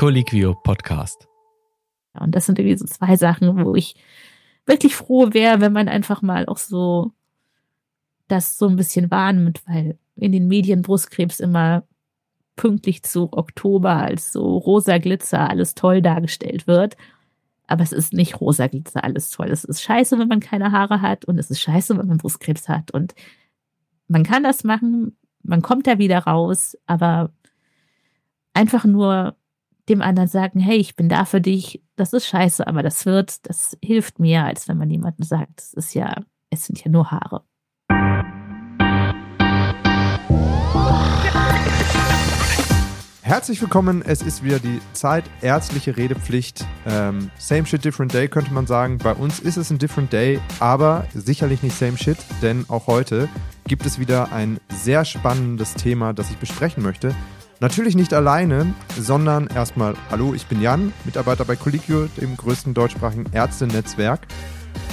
Colliquio Podcast. Und das sind irgendwie so zwei Sachen, wo ich wirklich froh wäre, wenn man einfach mal auch so das so ein bisschen wahrnimmt, weil in den Medien Brustkrebs immer pünktlich zu Oktober als so rosa Glitzer alles toll dargestellt wird. Aber es ist nicht rosa Glitzer alles toll. Es ist scheiße, wenn man keine Haare hat und es ist scheiße, wenn man Brustkrebs hat. Und man kann das machen, man kommt da wieder raus, aber einfach nur dem anderen sagen, hey, ich bin da für dich, das ist scheiße, aber das wird, das hilft mehr, als wenn man jemandem sagt, es ist ja, es sind ja nur Haare. Herzlich willkommen, es ist wieder die Zeit, ärztliche Redepflicht. Ähm, same shit, different day könnte man sagen. Bei uns ist es ein different day, aber sicherlich nicht same shit, denn auch heute gibt es wieder ein sehr spannendes Thema, das ich besprechen möchte. Natürlich nicht alleine, sondern erstmal, hallo, ich bin Jan, Mitarbeiter bei Colliquio, dem größten deutschsprachigen Ärztenetzwerk.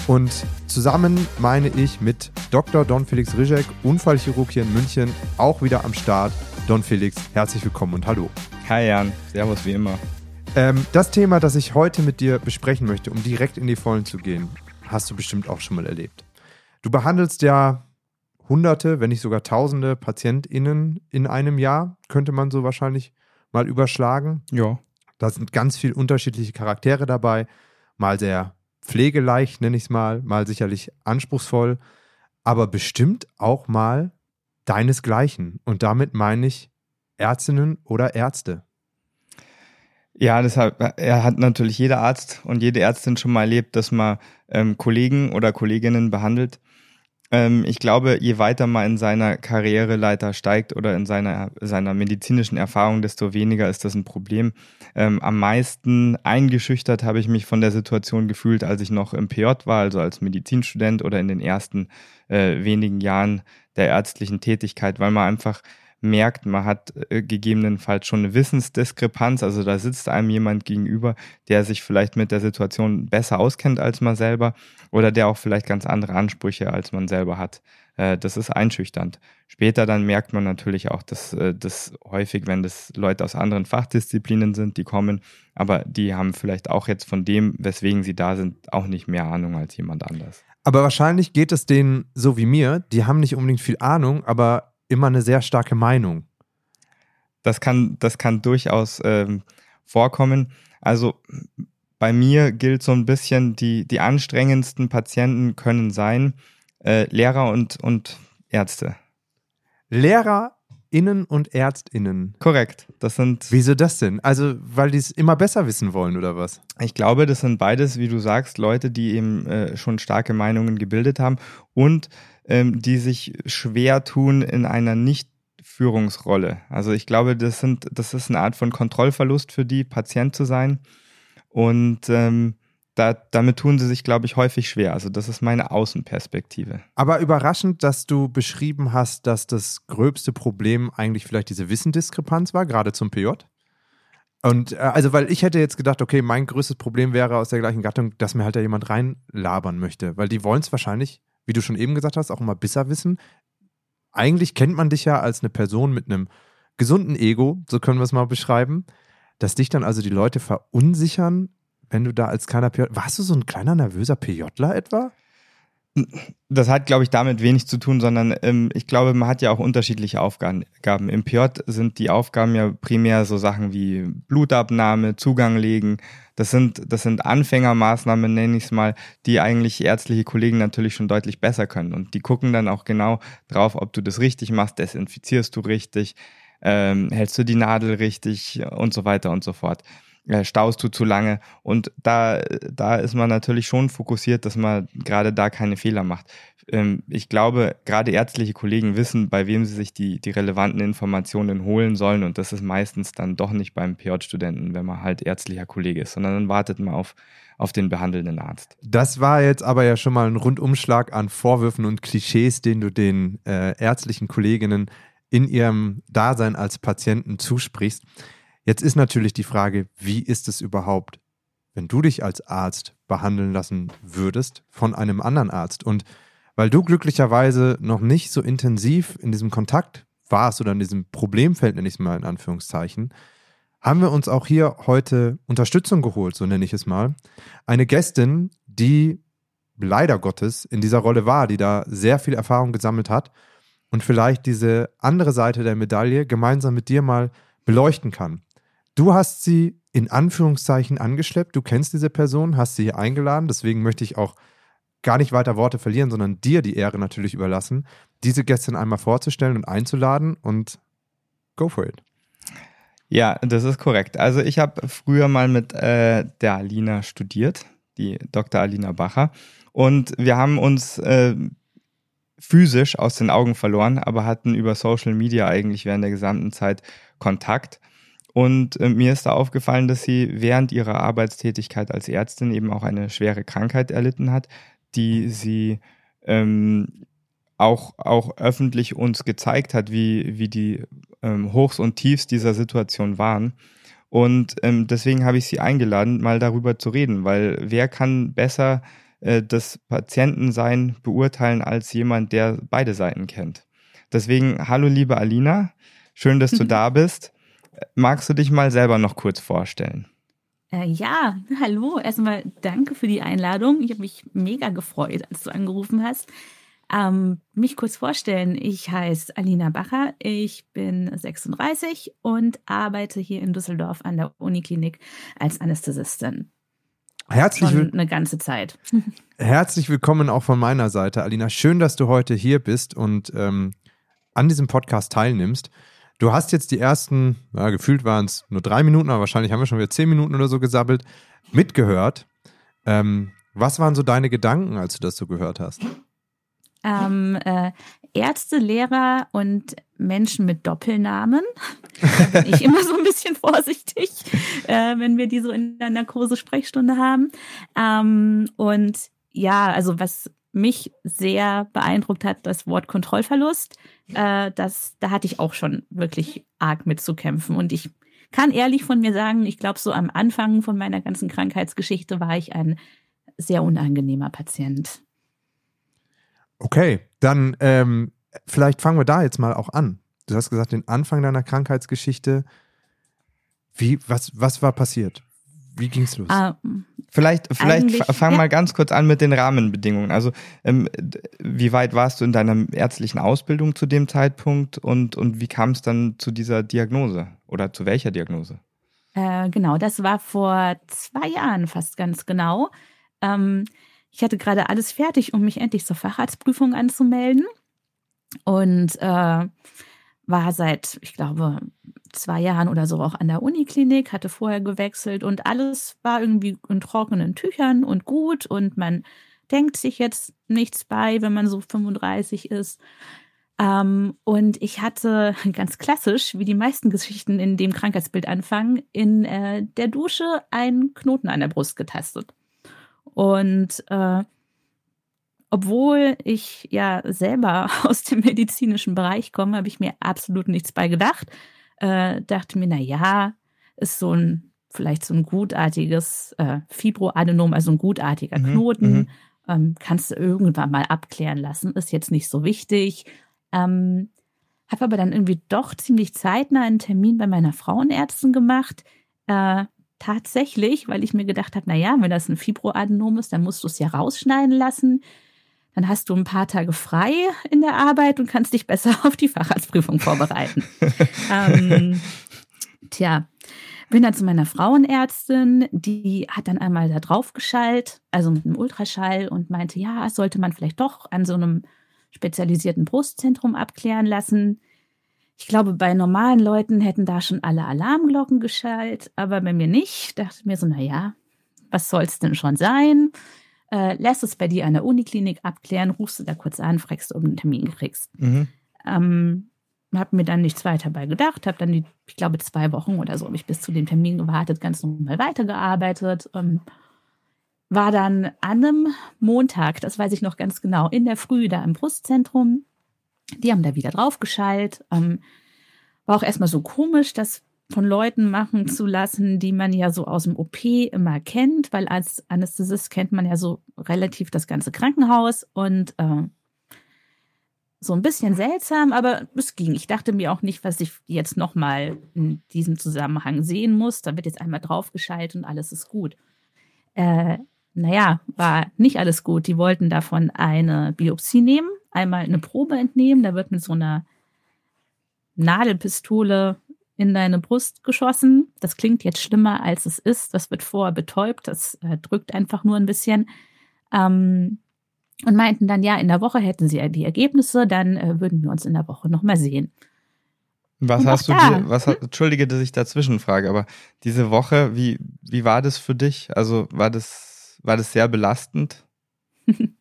Und zusammen meine ich mit Dr. Don Felix Rizek, Unfallchirurg hier in München, auch wieder am Start. Don Felix, herzlich willkommen und hallo. Hi Jan, Servus wie immer. Ähm, das Thema, das ich heute mit dir besprechen möchte, um direkt in die Vollen zu gehen, hast du bestimmt auch schon mal erlebt. Du behandelst ja Hunderte, wenn nicht sogar Tausende PatientInnen in einem Jahr, könnte man so wahrscheinlich mal überschlagen. Ja. Da sind ganz viele unterschiedliche Charaktere dabei. Mal sehr pflegeleicht, nenne ich es mal, mal sicherlich anspruchsvoll, aber bestimmt auch mal deinesgleichen. Und damit meine ich Ärztinnen oder Ärzte. Ja, deshalb, er hat natürlich jeder Arzt und jede Ärztin schon mal erlebt, dass man ähm, Kollegen oder Kolleginnen behandelt. Ähm, ich glaube, je weiter man in seiner Karriereleiter steigt oder in seiner, seiner medizinischen Erfahrung, desto weniger ist das ein Problem. Ähm, am meisten eingeschüchtert habe ich mich von der Situation gefühlt, als ich noch im PJ war, also als Medizinstudent oder in den ersten äh, wenigen Jahren der ärztlichen Tätigkeit, weil man einfach merkt, man hat äh, gegebenenfalls schon eine Wissensdiskrepanz. Also da sitzt einem jemand gegenüber, der sich vielleicht mit der Situation besser auskennt als man selber oder der auch vielleicht ganz andere Ansprüche als man selber hat. Äh, das ist einschüchternd. Später dann merkt man natürlich auch, dass äh, das häufig, wenn das Leute aus anderen Fachdisziplinen sind, die kommen, aber die haben vielleicht auch jetzt von dem, weswegen sie da sind, auch nicht mehr Ahnung als jemand anders. Aber wahrscheinlich geht es denen so wie mir, die haben nicht unbedingt viel Ahnung, aber immer eine sehr starke Meinung. Das kann, das kann durchaus ähm, vorkommen. Also bei mir gilt so ein bisschen, die, die anstrengendsten Patienten können sein äh, Lehrer und, und Ärzte. Lehrer Innen und Ärztinnen. Korrekt. Das sind. Wieso das denn? Also, weil die es immer besser wissen wollen, oder was? Ich glaube, das sind beides, wie du sagst, Leute, die eben äh, schon starke Meinungen gebildet haben und ähm, die sich schwer tun in einer nicht Führungsrolle. Also ich glaube, das sind, das ist eine Art von Kontrollverlust für die, Patient zu sein. Und ähm, da, damit tun sie sich, glaube ich, häufig schwer. Also das ist meine Außenperspektive. Aber überraschend, dass du beschrieben hast, dass das gröbste Problem eigentlich vielleicht diese Wissendiskrepanz war, gerade zum PJ. Und äh, also, weil ich hätte jetzt gedacht, okay, mein größtes Problem wäre aus der gleichen Gattung, dass mir halt da jemand reinlabern möchte. Weil die wollen es wahrscheinlich, wie du schon eben gesagt hast, auch immer besser wissen. Eigentlich kennt man dich ja als eine Person mit einem gesunden Ego, so können wir es mal beschreiben, dass dich dann also die Leute verunsichern wenn du da als kleiner PJ, warst du so ein kleiner nervöser PJler etwa? Das hat, glaube ich, damit wenig zu tun, sondern ähm, ich glaube, man hat ja auch unterschiedliche Aufgaben. Im PJ sind die Aufgaben ja primär so Sachen wie Blutabnahme, Zugang legen. Das sind, das sind Anfängermaßnahmen, nenne ich es mal, die eigentlich ärztliche Kollegen natürlich schon deutlich besser können. Und die gucken dann auch genau drauf, ob du das richtig machst, desinfizierst du richtig, ähm, hältst du die Nadel richtig und so weiter und so fort staust du zu lange. Und da, da ist man natürlich schon fokussiert, dass man gerade da keine Fehler macht. Ähm, ich glaube, gerade ärztliche Kollegen wissen, bei wem sie sich die, die relevanten Informationen holen sollen. Und das ist meistens dann doch nicht beim PJ-Studenten, wenn man halt ärztlicher Kollege ist, sondern dann wartet man auf, auf den behandelnden Arzt. Das war jetzt aber ja schon mal ein Rundumschlag an Vorwürfen und Klischees, den du den äh, ärztlichen Kolleginnen in ihrem Dasein als Patienten zusprichst. Jetzt ist natürlich die Frage, wie ist es überhaupt, wenn du dich als Arzt behandeln lassen würdest von einem anderen Arzt? Und weil du glücklicherweise noch nicht so intensiv in diesem Kontakt warst oder in diesem Problemfeld, nenne ich es mal in Anführungszeichen, haben wir uns auch hier heute Unterstützung geholt, so nenne ich es mal. Eine Gästin, die leider Gottes in dieser Rolle war, die da sehr viel Erfahrung gesammelt hat und vielleicht diese andere Seite der Medaille gemeinsam mit dir mal beleuchten kann. Du hast sie in Anführungszeichen angeschleppt, du kennst diese Person, hast sie hier eingeladen, deswegen möchte ich auch gar nicht weiter Worte verlieren, sondern dir die Ehre natürlich überlassen, diese Gästin einmal vorzustellen und einzuladen und go for it. Ja, das ist korrekt. Also ich habe früher mal mit äh, der Alina studiert, die Dr. Alina Bacher. Und wir haben uns äh, physisch aus den Augen verloren, aber hatten über Social Media eigentlich während der gesamten Zeit Kontakt. Und äh, mir ist da aufgefallen, dass sie während ihrer Arbeitstätigkeit als Ärztin eben auch eine schwere Krankheit erlitten hat, die sie ähm, auch, auch öffentlich uns gezeigt hat, wie, wie die ähm, Hochs und Tiefs dieser Situation waren. Und ähm, deswegen habe ich sie eingeladen, mal darüber zu reden, weil wer kann besser äh, das Patientensein beurteilen als jemand, der beide Seiten kennt. Deswegen, hallo liebe Alina, schön, dass du da bist. Magst du dich mal selber noch kurz vorstellen? Äh, ja, hallo. Erstmal danke für die Einladung. Ich habe mich mega gefreut, als du angerufen hast. Ähm, mich kurz vorstellen. Ich heiße Alina Bacher. Ich bin 36 und arbeite hier in Düsseldorf an der Uniklinik als Anästhesistin. Herzlich Schon eine ganze Zeit. Herzlich willkommen auch von meiner Seite, Alina. Schön, dass du heute hier bist und ähm, an diesem Podcast teilnimmst. Du hast jetzt die ersten, ja, gefühlt waren es nur drei Minuten, aber wahrscheinlich haben wir schon wieder zehn Minuten oder so gesabbelt, mitgehört. Ähm, was waren so deine Gedanken, als du das so gehört hast? ähm, äh, Ärzte, Lehrer und Menschen mit Doppelnamen. Da bin ich immer so ein bisschen vorsichtig, äh, wenn wir die so in der Narkose-Sprechstunde haben. Ähm, und ja, also was mich sehr beeindruckt hat, das Wort Kontrollverlust. Äh, das, da hatte ich auch schon wirklich arg mit zu kämpfen. Und ich kann ehrlich von mir sagen, ich glaube, so am Anfang von meiner ganzen Krankheitsgeschichte war ich ein sehr unangenehmer Patient. Okay, dann ähm, vielleicht fangen wir da jetzt mal auch an. Du hast gesagt, den Anfang deiner Krankheitsgeschichte. Wie, was, was war passiert? Wie ging's los? Ähm, vielleicht vielleicht fang ja. mal ganz kurz an mit den Rahmenbedingungen. Also, ähm, wie weit warst du in deiner ärztlichen Ausbildung zu dem Zeitpunkt und, und wie kam es dann zu dieser Diagnose oder zu welcher Diagnose? Äh, genau, das war vor zwei Jahren fast ganz genau. Ähm, ich hatte gerade alles fertig, um mich endlich zur Facharztprüfung anzumelden. Und äh, war seit, ich glaube, zwei Jahren oder so auch an der Uniklinik, hatte vorher gewechselt und alles war irgendwie in trockenen Tüchern und gut und man denkt sich jetzt nichts bei, wenn man so 35 ist. Ähm, und ich hatte ganz klassisch, wie die meisten Geschichten in dem Krankheitsbild anfangen, in äh, der Dusche einen Knoten an der Brust getastet. Und äh, obwohl ich ja selber aus dem medizinischen Bereich komme, habe ich mir absolut nichts bei gedacht. Äh, dachte mir, na ja, ist so ein vielleicht so ein gutartiges äh, Fibroadenom, also ein gutartiger mhm, Knoten. Mhm. Ähm, kannst du irgendwann mal abklären lassen, ist jetzt nicht so wichtig. Ähm, habe aber dann irgendwie doch ziemlich zeitnah einen Termin bei meiner Frauenärztin gemacht. Äh, tatsächlich, weil ich mir gedacht habe, na ja, wenn das ein Fibroadenom ist, dann musst du es ja rausschneiden lassen. Dann hast du ein paar Tage frei in der Arbeit und kannst dich besser auf die Facharztprüfung vorbereiten. ähm, tja, bin dann zu meiner Frauenärztin, die hat dann einmal da drauf geschallt, also mit einem Ultraschall und meinte, ja, sollte man vielleicht doch an so einem spezialisierten Brustzentrum abklären lassen. Ich glaube, bei normalen Leuten hätten da schon alle Alarmglocken geschallt, aber bei mir nicht. Dachte mir so, na ja, was soll's denn schon sein? Äh, lässt es bei dir an der Uniklinik abklären, rufst du da kurz an, fragst, ob du einen Termin kriegst. Mhm. Ähm, hab mir dann nichts weiter bei gedacht, habe dann die, ich glaube, zwei Wochen oder so, habe ich bis zu dem Termin gewartet, ganz normal weitergearbeitet. Ähm, war dann an einem Montag, das weiß ich noch ganz genau, in der Früh da im Brustzentrum die haben da wieder draufgeschallt. Ähm, war auch erstmal so komisch, das von Leuten machen zu lassen, die man ja so aus dem OP immer kennt, weil als Anästhesist kennt man ja so relativ das ganze Krankenhaus und äh, so ein bisschen seltsam, aber es ging. Ich dachte mir auch nicht, was ich jetzt nochmal in diesem Zusammenhang sehen muss. Da wird jetzt einmal draufgeschaltet und alles ist gut. Äh, naja, war nicht alles gut. Die wollten davon eine Biopsie nehmen, einmal eine Probe entnehmen. Da wird mit so einer Nadelpistole in deine Brust geschossen. Das klingt jetzt schlimmer, als es ist. Das wird vorher betäubt. Das äh, drückt einfach nur ein bisschen. Ähm, und meinten dann, ja, in der Woche hätten sie die Ergebnisse, dann äh, würden wir uns in der Woche nochmal sehen. Was und hast du da, dir, was, entschuldige, dass ich dazwischen frage, aber diese Woche, wie, wie war das für dich? Also war das, war das sehr belastend?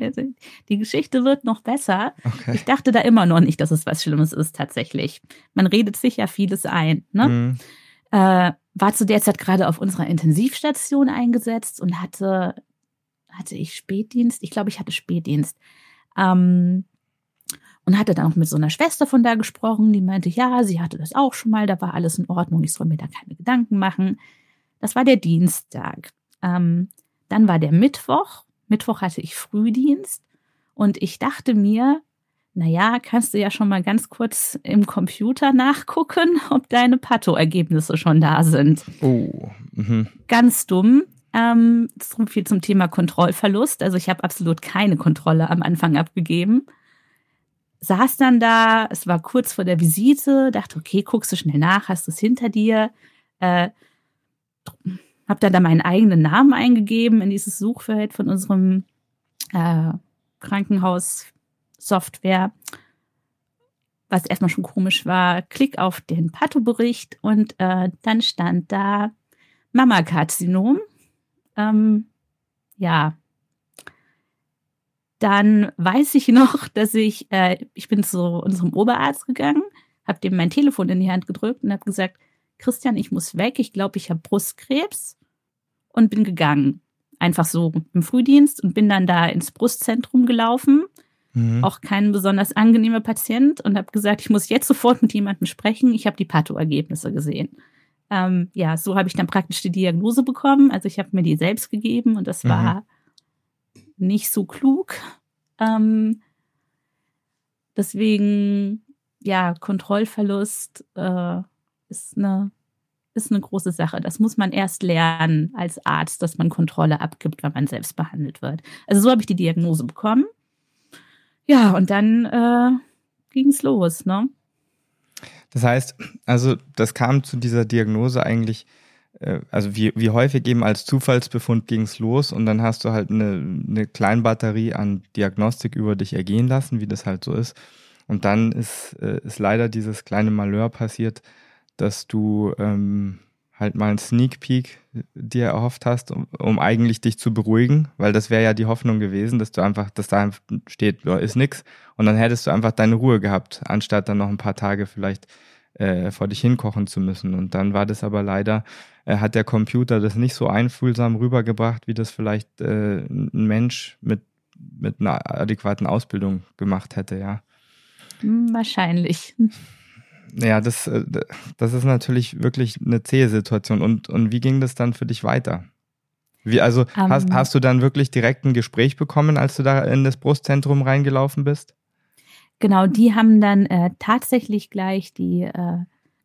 Also, die Geschichte wird noch besser. Okay. Ich dachte da immer noch nicht, dass es was Schlimmes ist, tatsächlich. Man redet sich ja vieles ein. Ne? Mhm. Äh, war zu der Zeit gerade auf unserer Intensivstation eingesetzt und hatte hatte ich Spätdienst? Ich glaube, ich hatte Spätdienst. Ähm, und hatte dann auch mit so einer Schwester von da gesprochen, die meinte, ja, sie hatte das auch schon mal, da war alles in Ordnung, ich soll mir da keine Gedanken machen. Das war der Dienstag. Ähm, dann war der Mittwoch. Mittwoch hatte ich Frühdienst und ich dachte mir, naja, kannst du ja schon mal ganz kurz im Computer nachgucken, ob deine Pato-Ergebnisse schon da sind. Oh. Mhm. Ganz dumm. Ähm, so viel zum Thema Kontrollverlust. Also ich habe absolut keine Kontrolle am Anfang abgegeben. Saß dann da, es war kurz vor der Visite, dachte, okay, guckst du schnell nach, hast du es hinter dir. Äh, hab dann da meinen eigenen Namen eingegeben in dieses Suchfeld von unserem äh, Krankenhaus-Software. Was erstmal schon komisch war, klick auf den Patho-Bericht und äh, dann stand da Mammakarzinom ähm, ja, dann weiß ich noch, dass ich, äh, ich bin zu unserem Oberarzt gegangen, habe dem mein Telefon in die Hand gedrückt und habe gesagt, Christian, ich muss weg, ich glaube, ich habe Brustkrebs und bin gegangen. Einfach so im Frühdienst und bin dann da ins Brustzentrum gelaufen. Mhm. Auch kein besonders angenehmer Patient und habe gesagt, ich muss jetzt sofort mit jemandem sprechen. Ich habe die Patho-Ergebnisse gesehen ähm, ja, so habe ich dann praktisch die Diagnose bekommen. Also ich habe mir die selbst gegeben und das mhm. war nicht so klug. Ähm, deswegen, ja, Kontrollverlust äh, ist eine ist eine große Sache. Das muss man erst lernen als Arzt, dass man Kontrolle abgibt, wenn man selbst behandelt wird. Also so habe ich die Diagnose bekommen. Ja, und dann äh, ging es los, ne? Das heißt, also das kam zu dieser Diagnose eigentlich, äh, also wie, wie häufig eben als Zufallsbefund ging es los und dann hast du halt eine, eine Kleinbatterie an Diagnostik über dich ergehen lassen, wie das halt so ist. Und dann ist, äh, ist leider dieses kleine Malheur passiert, dass du ähm, halt mal einen Sneak Peek dir erhofft hast, um, um eigentlich dich zu beruhigen, weil das wäre ja die Hoffnung gewesen, dass du einfach, dass da steht, ist nix und dann hättest du einfach deine Ruhe gehabt, anstatt dann noch ein paar Tage vielleicht äh, vor dich hinkochen zu müssen. Und dann war das aber leider, äh, hat der Computer das nicht so einfühlsam rübergebracht, wie das vielleicht äh, ein Mensch mit, mit einer adäquaten Ausbildung gemacht hätte, ja. Hm, wahrscheinlich. Ja, das, äh, das ist natürlich wirklich eine zähe Situation. Und, und wie ging das dann für dich weiter? Wie, also um, hast, ähm. hast du dann wirklich direkt ein Gespräch bekommen, als du da in das Brustzentrum reingelaufen bist? Genau, die haben dann äh, tatsächlich gleich die äh,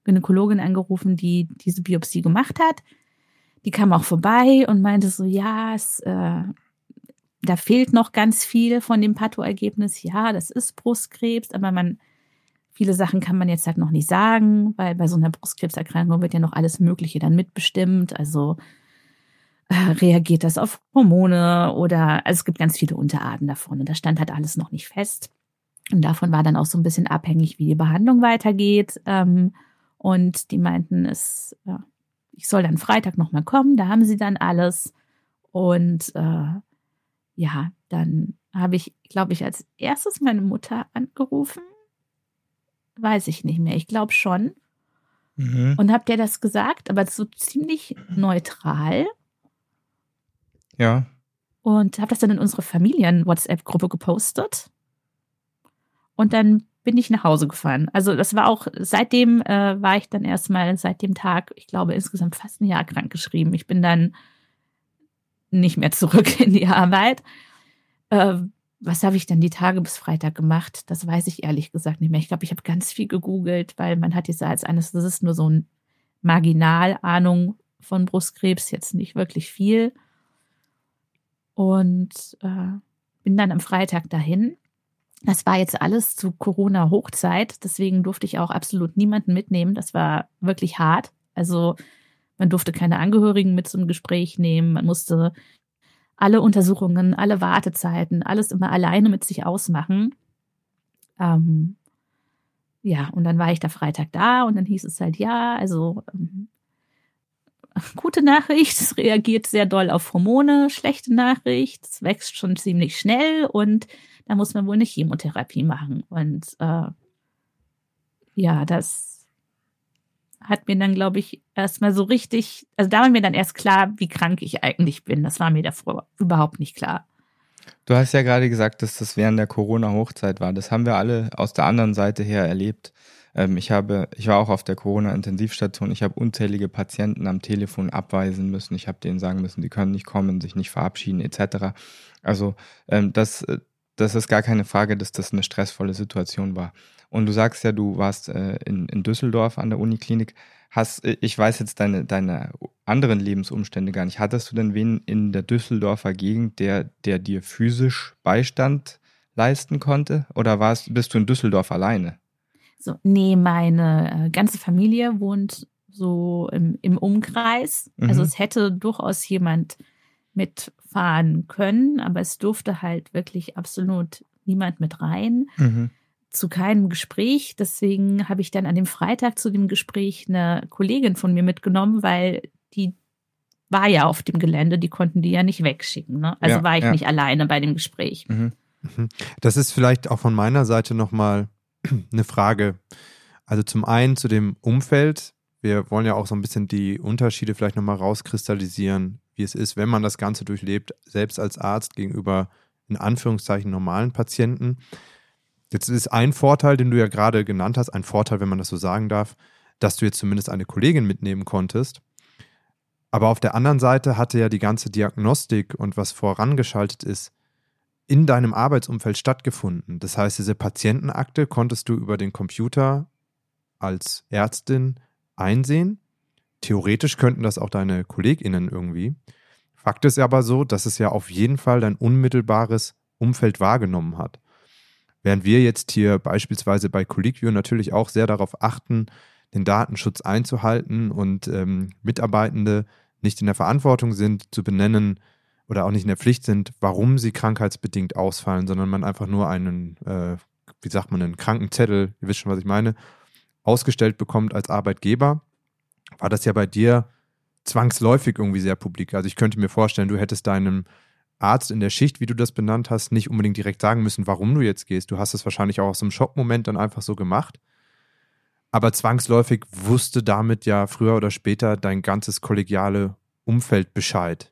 Gynäkologin angerufen, die diese Biopsie gemacht hat. Die kam auch vorbei und meinte so, ja, es, äh, da fehlt noch ganz viel von dem Patho-Ergebnis. Ja, das ist Brustkrebs, aber man Viele Sachen kann man jetzt halt noch nicht sagen, weil bei so einer Brustkrebserkrankung wird ja noch alles Mögliche dann mitbestimmt. Also äh, reagiert das auf Hormone oder also es gibt ganz viele Unterarten davon und da stand halt alles noch nicht fest. Und davon war dann auch so ein bisschen abhängig, wie die Behandlung weitergeht. Ähm, und die meinten, es, äh, ich soll dann Freitag nochmal kommen, da haben sie dann alles. Und äh, ja, dann habe ich, glaube ich, als erstes meine Mutter angerufen weiß ich nicht mehr. Ich glaube schon. Mhm. Und habt ihr das gesagt, aber so ziemlich neutral. Ja. Und habe das dann in unsere Familien-WhatsApp-Gruppe gepostet. Und dann bin ich nach Hause gefahren. Also das war auch, seitdem äh, war ich dann erstmal seit dem Tag, ich glaube, insgesamt fast ein Jahr krank geschrieben. Ich bin dann nicht mehr zurück in die Arbeit. Äh, was habe ich denn die Tage bis Freitag gemacht? Das weiß ich ehrlich gesagt nicht mehr. Ich glaube, ich habe ganz viel gegoogelt, weil man hat jetzt als eines, das ist nur so ein Marginalahnung von Brustkrebs, jetzt nicht wirklich viel. Und äh, bin dann am Freitag dahin. Das war jetzt alles zu Corona-Hochzeit, deswegen durfte ich auch absolut niemanden mitnehmen. Das war wirklich hart. Also man durfte keine Angehörigen mit zum Gespräch nehmen. Man musste alle Untersuchungen, alle Wartezeiten, alles immer alleine mit sich ausmachen. Ähm, ja, und dann war ich da Freitag da und dann hieß es halt, ja, also ähm, gute Nachricht, es reagiert sehr doll auf Hormone, schlechte Nachricht, es wächst schon ziemlich schnell und da muss man wohl eine Chemotherapie machen. Und äh, ja, das hat mir dann, glaube ich, erstmal so richtig, also da war mir dann erst klar, wie krank ich eigentlich bin. Das war mir davor überhaupt nicht klar. Du hast ja gerade gesagt, dass das während der Corona-Hochzeit war. Das haben wir alle aus der anderen Seite her erlebt. Ähm, ich habe, ich war auch auf der Corona-Intensivstation. Ich habe unzählige Patienten am Telefon abweisen müssen. Ich habe denen sagen müssen, die können nicht kommen, sich nicht verabschieden etc. Also ähm, das, das ist gar keine Frage, dass das eine stressvolle Situation war. Und du sagst ja, du warst äh, in, in Düsseldorf an der Uniklinik. Hast, äh, ich weiß jetzt deine, deine anderen Lebensumstände gar nicht. Hattest du denn wen in der Düsseldorfer Gegend, der, der dir physisch Beistand leisten konnte? Oder warst, bist du in Düsseldorf alleine? So, nee, meine äh, ganze Familie wohnt so im, im Umkreis. Also mhm. Also es hätte durchaus jemand mitfahren können, aber es durfte halt wirklich absolut niemand mit rein. Mhm zu keinem Gespräch. Deswegen habe ich dann an dem Freitag zu dem Gespräch eine Kollegin von mir mitgenommen, weil die war ja auf dem Gelände, die konnten die ja nicht wegschicken. Ne? Also ja, war ich ja. nicht alleine bei dem Gespräch. Mhm. mhm. Das ist vielleicht auch von meiner Seite nochmal eine Frage. Also zum einen zu dem Umfeld. Wir wollen ja auch so ein bisschen die Unterschiede vielleicht nochmal rauskristallisieren, wie es ist, wenn man das Ganze durchlebt, selbst als Arzt gegenüber in Anführungszeichen normalen Patienten. Jetzt ist ein Vorteil, den du ja gerade genannt hast, ein Vorteil, wenn man das so sagen darf, dass du jetzt zumindest eine Kollegin mitnehmen konntest. Aber auf der anderen Seite hatte ja die ganze Diagnostik und was vorangeschaltet ist, in deinem Arbeitsumfeld stattgefunden. Das heißt, diese Patientenakte konntest du über den Computer als Ärztin einsehen. Theoretisch könnten das auch deine KollegInnen irgendwie. Fakt ist aber so, dass es ja auf jeden Fall dein unmittelbares Umfeld wahrgenommen hat. Während wir jetzt hier beispielsweise bei Collegium natürlich auch sehr darauf achten, den Datenschutz einzuhalten und ähm, Mitarbeitende nicht in der Verantwortung sind, zu benennen oder auch nicht in der Pflicht sind, warum sie krankheitsbedingt ausfallen, sondern man einfach nur einen, äh, wie sagt man, einen Krankenzettel, ihr wisst schon, was ich meine, ausgestellt bekommt als Arbeitgeber, war das ja bei dir zwangsläufig irgendwie sehr publik. Also ich könnte mir vorstellen, du hättest deinem Arzt in der Schicht, wie du das benannt hast, nicht unbedingt direkt sagen müssen, warum du jetzt gehst. Du hast es wahrscheinlich auch aus einem Schockmoment dann einfach so gemacht. Aber zwangsläufig wusste damit ja früher oder später dein ganzes kollegiale Umfeld Bescheid.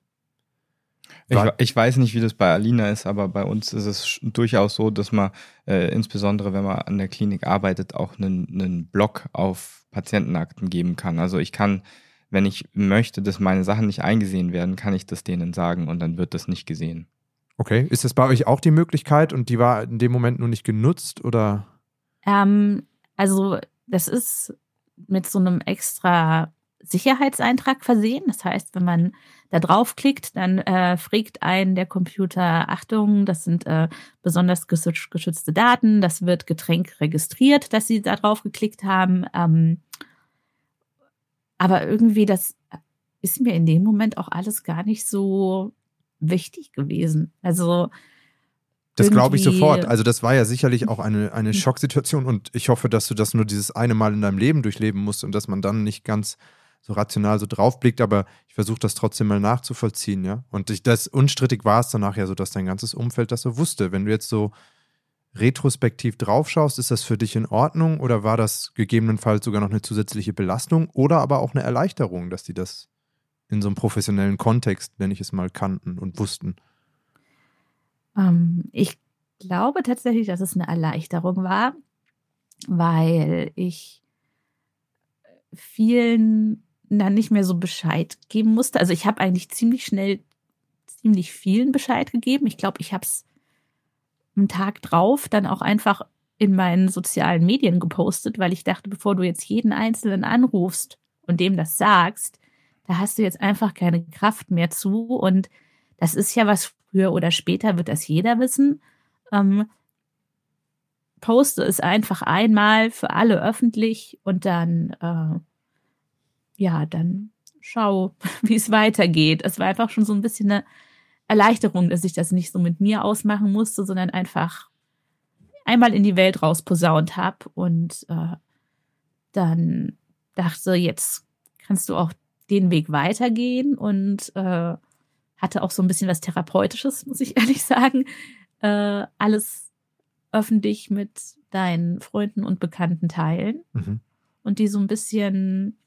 Ich, ich, weiß nicht, wie das bei Alina ist, aber bei uns ist es durchaus so, dass man, äh, insbesondere wenn man an der Klinik arbeitet, auch einen, einen Block auf Patientenakten geben kann. Also ich kann wenn ich möchte, dass meine Sachen nicht eingesehen werden, kann ich das denen sagen und dann wird das nicht gesehen. Okay, ist das bei euch auch die Möglichkeit und die war in dem Moment nur nicht genutzt oder? Ähm, also das ist mit so einem extra Sicherheitseintrag versehen. Das heißt, wenn man da draufklickt, dann äh, fragt einen der Computer, Achtung, das sind äh, besonders geschützte Daten, das wird Getränk registriert, dass Sie da drauf geklickt haben. Ähm, aber irgendwie, das ist mir in dem Moment auch alles gar nicht so wichtig gewesen. Also. Das glaube ich sofort. Also das war ja sicherlich auch eine, eine. Schocksituation und ich hoffe, dass du das nur dieses eine Mal in deinem Leben durchleben musst und dass man dann nicht ganz so rational so draufblickt, aber ich versuche das trotzdem mal nachzuvollziehen, ja. Und ich, das unstrittig war es danach ja so, dass dein ganzes Umfeld das so wusste. Wenn du jetzt so retrospektiv draufschaust, ist das für dich in Ordnung oder war das gegebenenfalls sogar noch eine zusätzliche Belastung oder aber auch eine Erleichterung, dass die das in so einem professionellen Kontext, nenne ich es mal, kannten und wussten? Ähm, ich glaube tatsächlich, dass es eine Erleichterung war, weil ich vielen dann nicht mehr so Bescheid geben musste. Also ich habe eigentlich ziemlich schnell ziemlich vielen Bescheid gegeben. Ich glaube, ich habe es einen Tag drauf dann auch einfach in meinen sozialen Medien gepostet, weil ich dachte, bevor du jetzt jeden Einzelnen anrufst und dem das sagst, da hast du jetzt einfach keine Kraft mehr zu. Und das ist ja was, früher oder später wird das jeder wissen. Ähm, poste es einfach einmal für alle öffentlich und dann, äh, ja, dann schau, wie es weitergeht. Es war einfach schon so ein bisschen eine Erleichterung, dass ich das nicht so mit mir ausmachen musste, sondern einfach einmal in die Welt rausposaunt habe und äh, dann dachte, jetzt kannst du auch den Weg weitergehen und äh, hatte auch so ein bisschen was Therapeutisches, muss ich ehrlich sagen. Äh, alles öffentlich mit deinen Freunden und Bekannten teilen mhm. und die so ein bisschen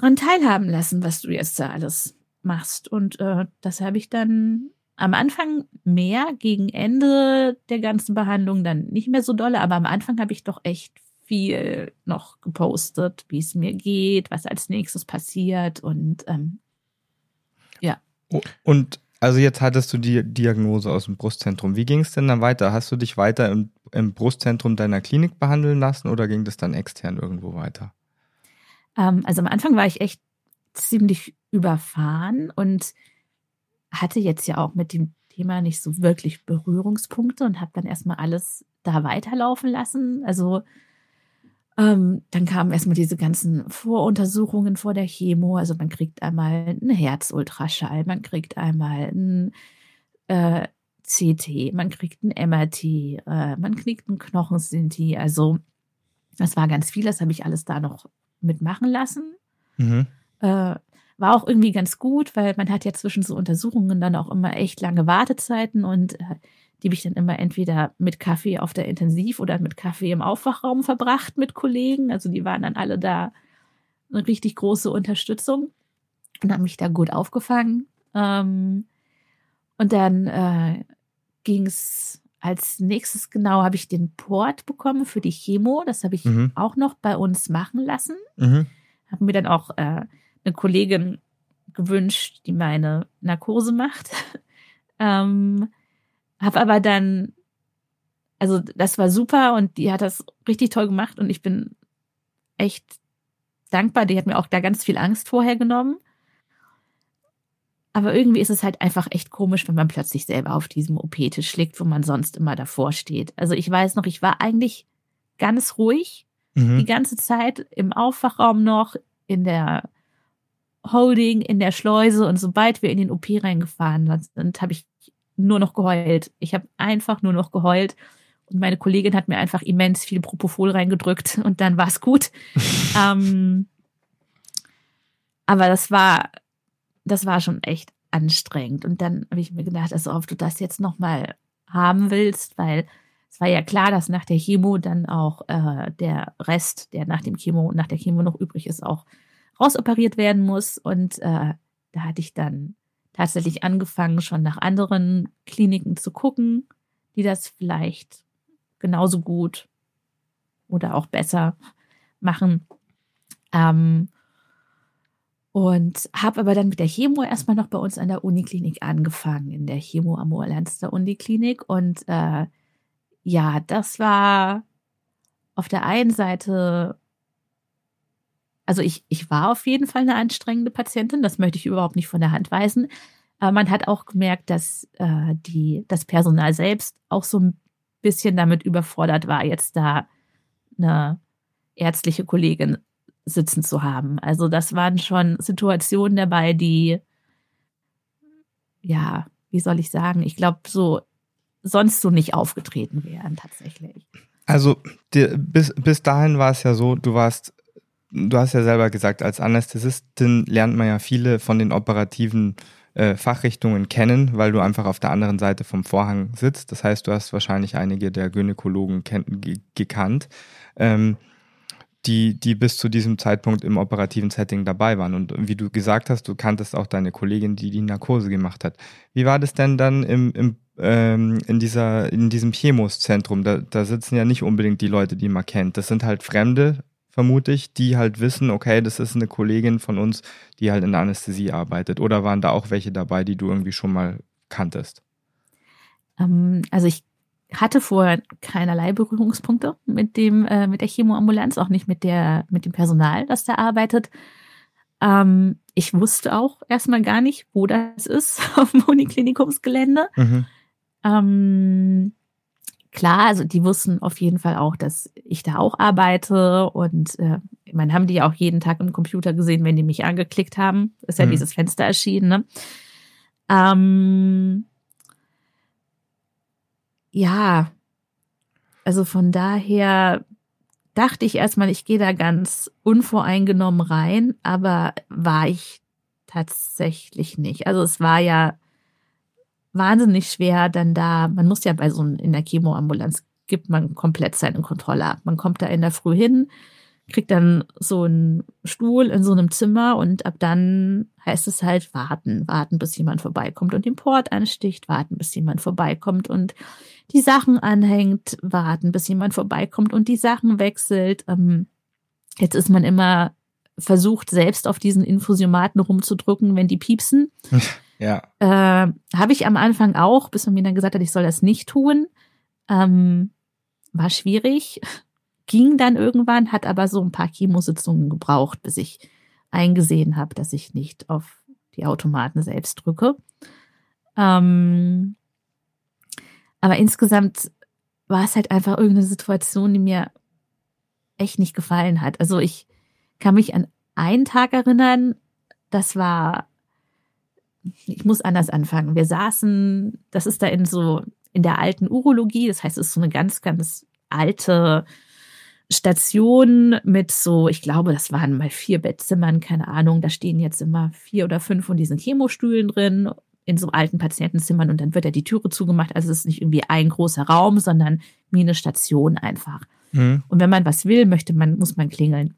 dran teilhaben lassen, was du jetzt da alles machst. Und äh, das habe ich dann am Anfang mehr, gegen Ende der ganzen Behandlung dann nicht mehr so dolle, aber am Anfang habe ich doch echt viel noch gepostet, wie es mir geht, was als nächstes passiert und ähm, ja. Und also jetzt hattest du die Diagnose aus dem Brustzentrum. Wie ging es denn dann weiter? Hast du dich weiter im, im, Brustzentrum deiner Klinik behandeln lassen oder ging das dann extern irgendwo weiter? Ähm, also am Anfang war ich echt ziemlich überfahren und hatte jetzt ja auch mit dem Thema nicht so wirklich Berührungspunkte und habe dann erstmal alles da weiterlaufen lassen. Also ähm, dann kamen erstmal diese ganzen Voruntersuchungen vor der Chemo. Also man kriegt einmal einen Herzultraschall, man kriegt einmal ein äh, CT, man kriegt ein MRT, äh, man kriegt einen Knochensinti. Also das war ganz viel, das habe ich alles da noch mitmachen lassen. Mhm. Äh, war auch irgendwie ganz gut, weil man hat ja zwischen so Untersuchungen dann auch immer echt lange Wartezeiten und äh, die habe ich dann immer entweder mit Kaffee auf der Intensiv oder mit Kaffee im Aufwachraum verbracht mit Kollegen. Also die waren dann alle da eine richtig große Unterstützung und haben mich da gut aufgefangen. Ähm, und dann äh, ging es als nächstes genau, habe ich den Port bekommen für die Chemo. Das habe ich mhm. auch noch bei uns machen lassen. Mhm. Habe mir dann auch äh, eine Kollegin gewünscht, die meine Narkose macht. ähm, habe aber dann, also das war super und die hat das richtig toll gemacht und ich bin echt dankbar. Die hat mir auch da ganz viel Angst vorher genommen. Aber irgendwie ist es halt einfach echt komisch, wenn man plötzlich selber auf diesem OP-Tisch liegt, wo man sonst immer davor steht. Also ich weiß noch, ich war eigentlich ganz ruhig mhm. die ganze Zeit im Aufwachraum noch, in der Holding in der Schleuse und sobald wir in den OP reingefahren sind, habe ich nur noch geheult. Ich habe einfach nur noch geheult und meine Kollegin hat mir einfach immens viel Propofol reingedrückt und dann war es gut. ähm, aber das war, das war schon echt anstrengend und dann habe ich mir gedacht, also ob du das jetzt nochmal haben willst, weil es war ja klar, dass nach der Chemo dann auch äh, der Rest, der nach dem Chemo, nach der Chemo noch übrig ist, auch rausoperiert werden muss. Und äh, da hatte ich dann tatsächlich angefangen, schon nach anderen Kliniken zu gucken, die das vielleicht genauso gut oder auch besser machen. Ähm, und habe aber dann mit der Chemo erstmal noch bei uns an der Uniklinik angefangen, in der Chemo am der Uniklinik. Und äh, ja, das war auf der einen Seite also ich, ich war auf jeden Fall eine anstrengende Patientin, das möchte ich überhaupt nicht von der Hand weisen. Aber man hat auch gemerkt, dass äh, die, das Personal selbst auch so ein bisschen damit überfordert war, jetzt da eine ärztliche Kollegin sitzen zu haben. Also das waren schon Situationen dabei, die, ja, wie soll ich sagen, ich glaube, so sonst so nicht aufgetreten wären tatsächlich. Also die, bis, bis dahin war es ja so, du warst du hast ja selber gesagt, als Anästhesistin lernt man ja viele von den operativen äh, Fachrichtungen kennen, weil du einfach auf der anderen Seite vom Vorhang sitzt. Das heißt, du hast wahrscheinlich einige der Gynäkologen gekannt, ähm, die, die bis zu diesem Zeitpunkt im operativen Setting dabei waren. Und wie du gesagt hast, du kanntest auch deine Kollegin, die die Narkose gemacht hat. Wie war das denn dann im, im ähm, in, dieser, in diesem Chemoszentrum? Da, da sitzen ja nicht unbedingt die Leute, die man kennt. Das sind halt Fremde, vermute ich, die halt wissen, okay, das ist eine Kollegin von uns, die halt in der Anästhesie arbeitet. Oder waren da auch welche dabei, die du irgendwie schon mal kanntest? Ähm, also ich hatte vorher keinerlei Berührungspunkte mit dem, äh, mit der Chemoambulanz, auch nicht mit der, mit dem Personal, das da arbeitet. Ähm, ich wusste auch erstmal gar nicht, wo das ist auf dem Uniklinikumsgelände. Mhm. Ähm, klar, also die wussten auf jeden Fall auch, dass ich da auch arbeite und äh, man haben die ja auch jeden Tag im Computer gesehen, wenn die mich angeklickt haben. Ist ja mhm. dieses Fenster erschienen. Ne? Ähm, ja, also von daher dachte ich erstmal, ich gehe da ganz unvoreingenommen rein, aber war ich tatsächlich nicht. Also es war ja wahnsinnig schwer, dann da, man muss ja bei so einem, in der Chemoambulanz gibt man komplett seine Kontrolle ab. Man kommt da in der Früh hin, kriegt dann so einen Stuhl in so einem Zimmer und ab dann heißt es halt warten, warten, bis jemand vorbeikommt und den Port ansticht, warten, bis jemand vorbeikommt und die Sachen anhängt, warten, bis jemand vorbeikommt und die Sachen wechselt. Ähm, jetzt ist man immer versucht, selbst auf diesen Infusiomaten rumzudrücken, wenn die piepsen. Ja. Äh, Habe ich am Anfang auch, bis man mir dann gesagt hat, ich soll das nicht tun. Ähm, war schwierig. Ging dann irgendwann, hat aber so ein paar Chemositzungen gebraucht, bis ich eingesehen habe, dass ich nicht auf die Automaten selbst drücke. Ähm, aber insgesamt war es halt einfach irgendeine Situation, die mir echt nicht gefallen hat. Also ich kann mich an einen Tag erinnern, das war ich muss anders anfangen. Wir saßen, das ist da in so, in der alten Urologie, das heißt, es ist so eine ganz, ganz alte Station mit so, ich glaube, das waren mal vier Bettzimmern, keine Ahnung, da stehen jetzt immer vier oder fünf von diesen Chemostühlen drin in so alten Patientenzimmern und dann wird ja die Türe zugemacht. Also es ist nicht irgendwie ein großer Raum, sondern wie eine Station einfach. Mhm. Und wenn man was will, möchte man, muss man klingeln.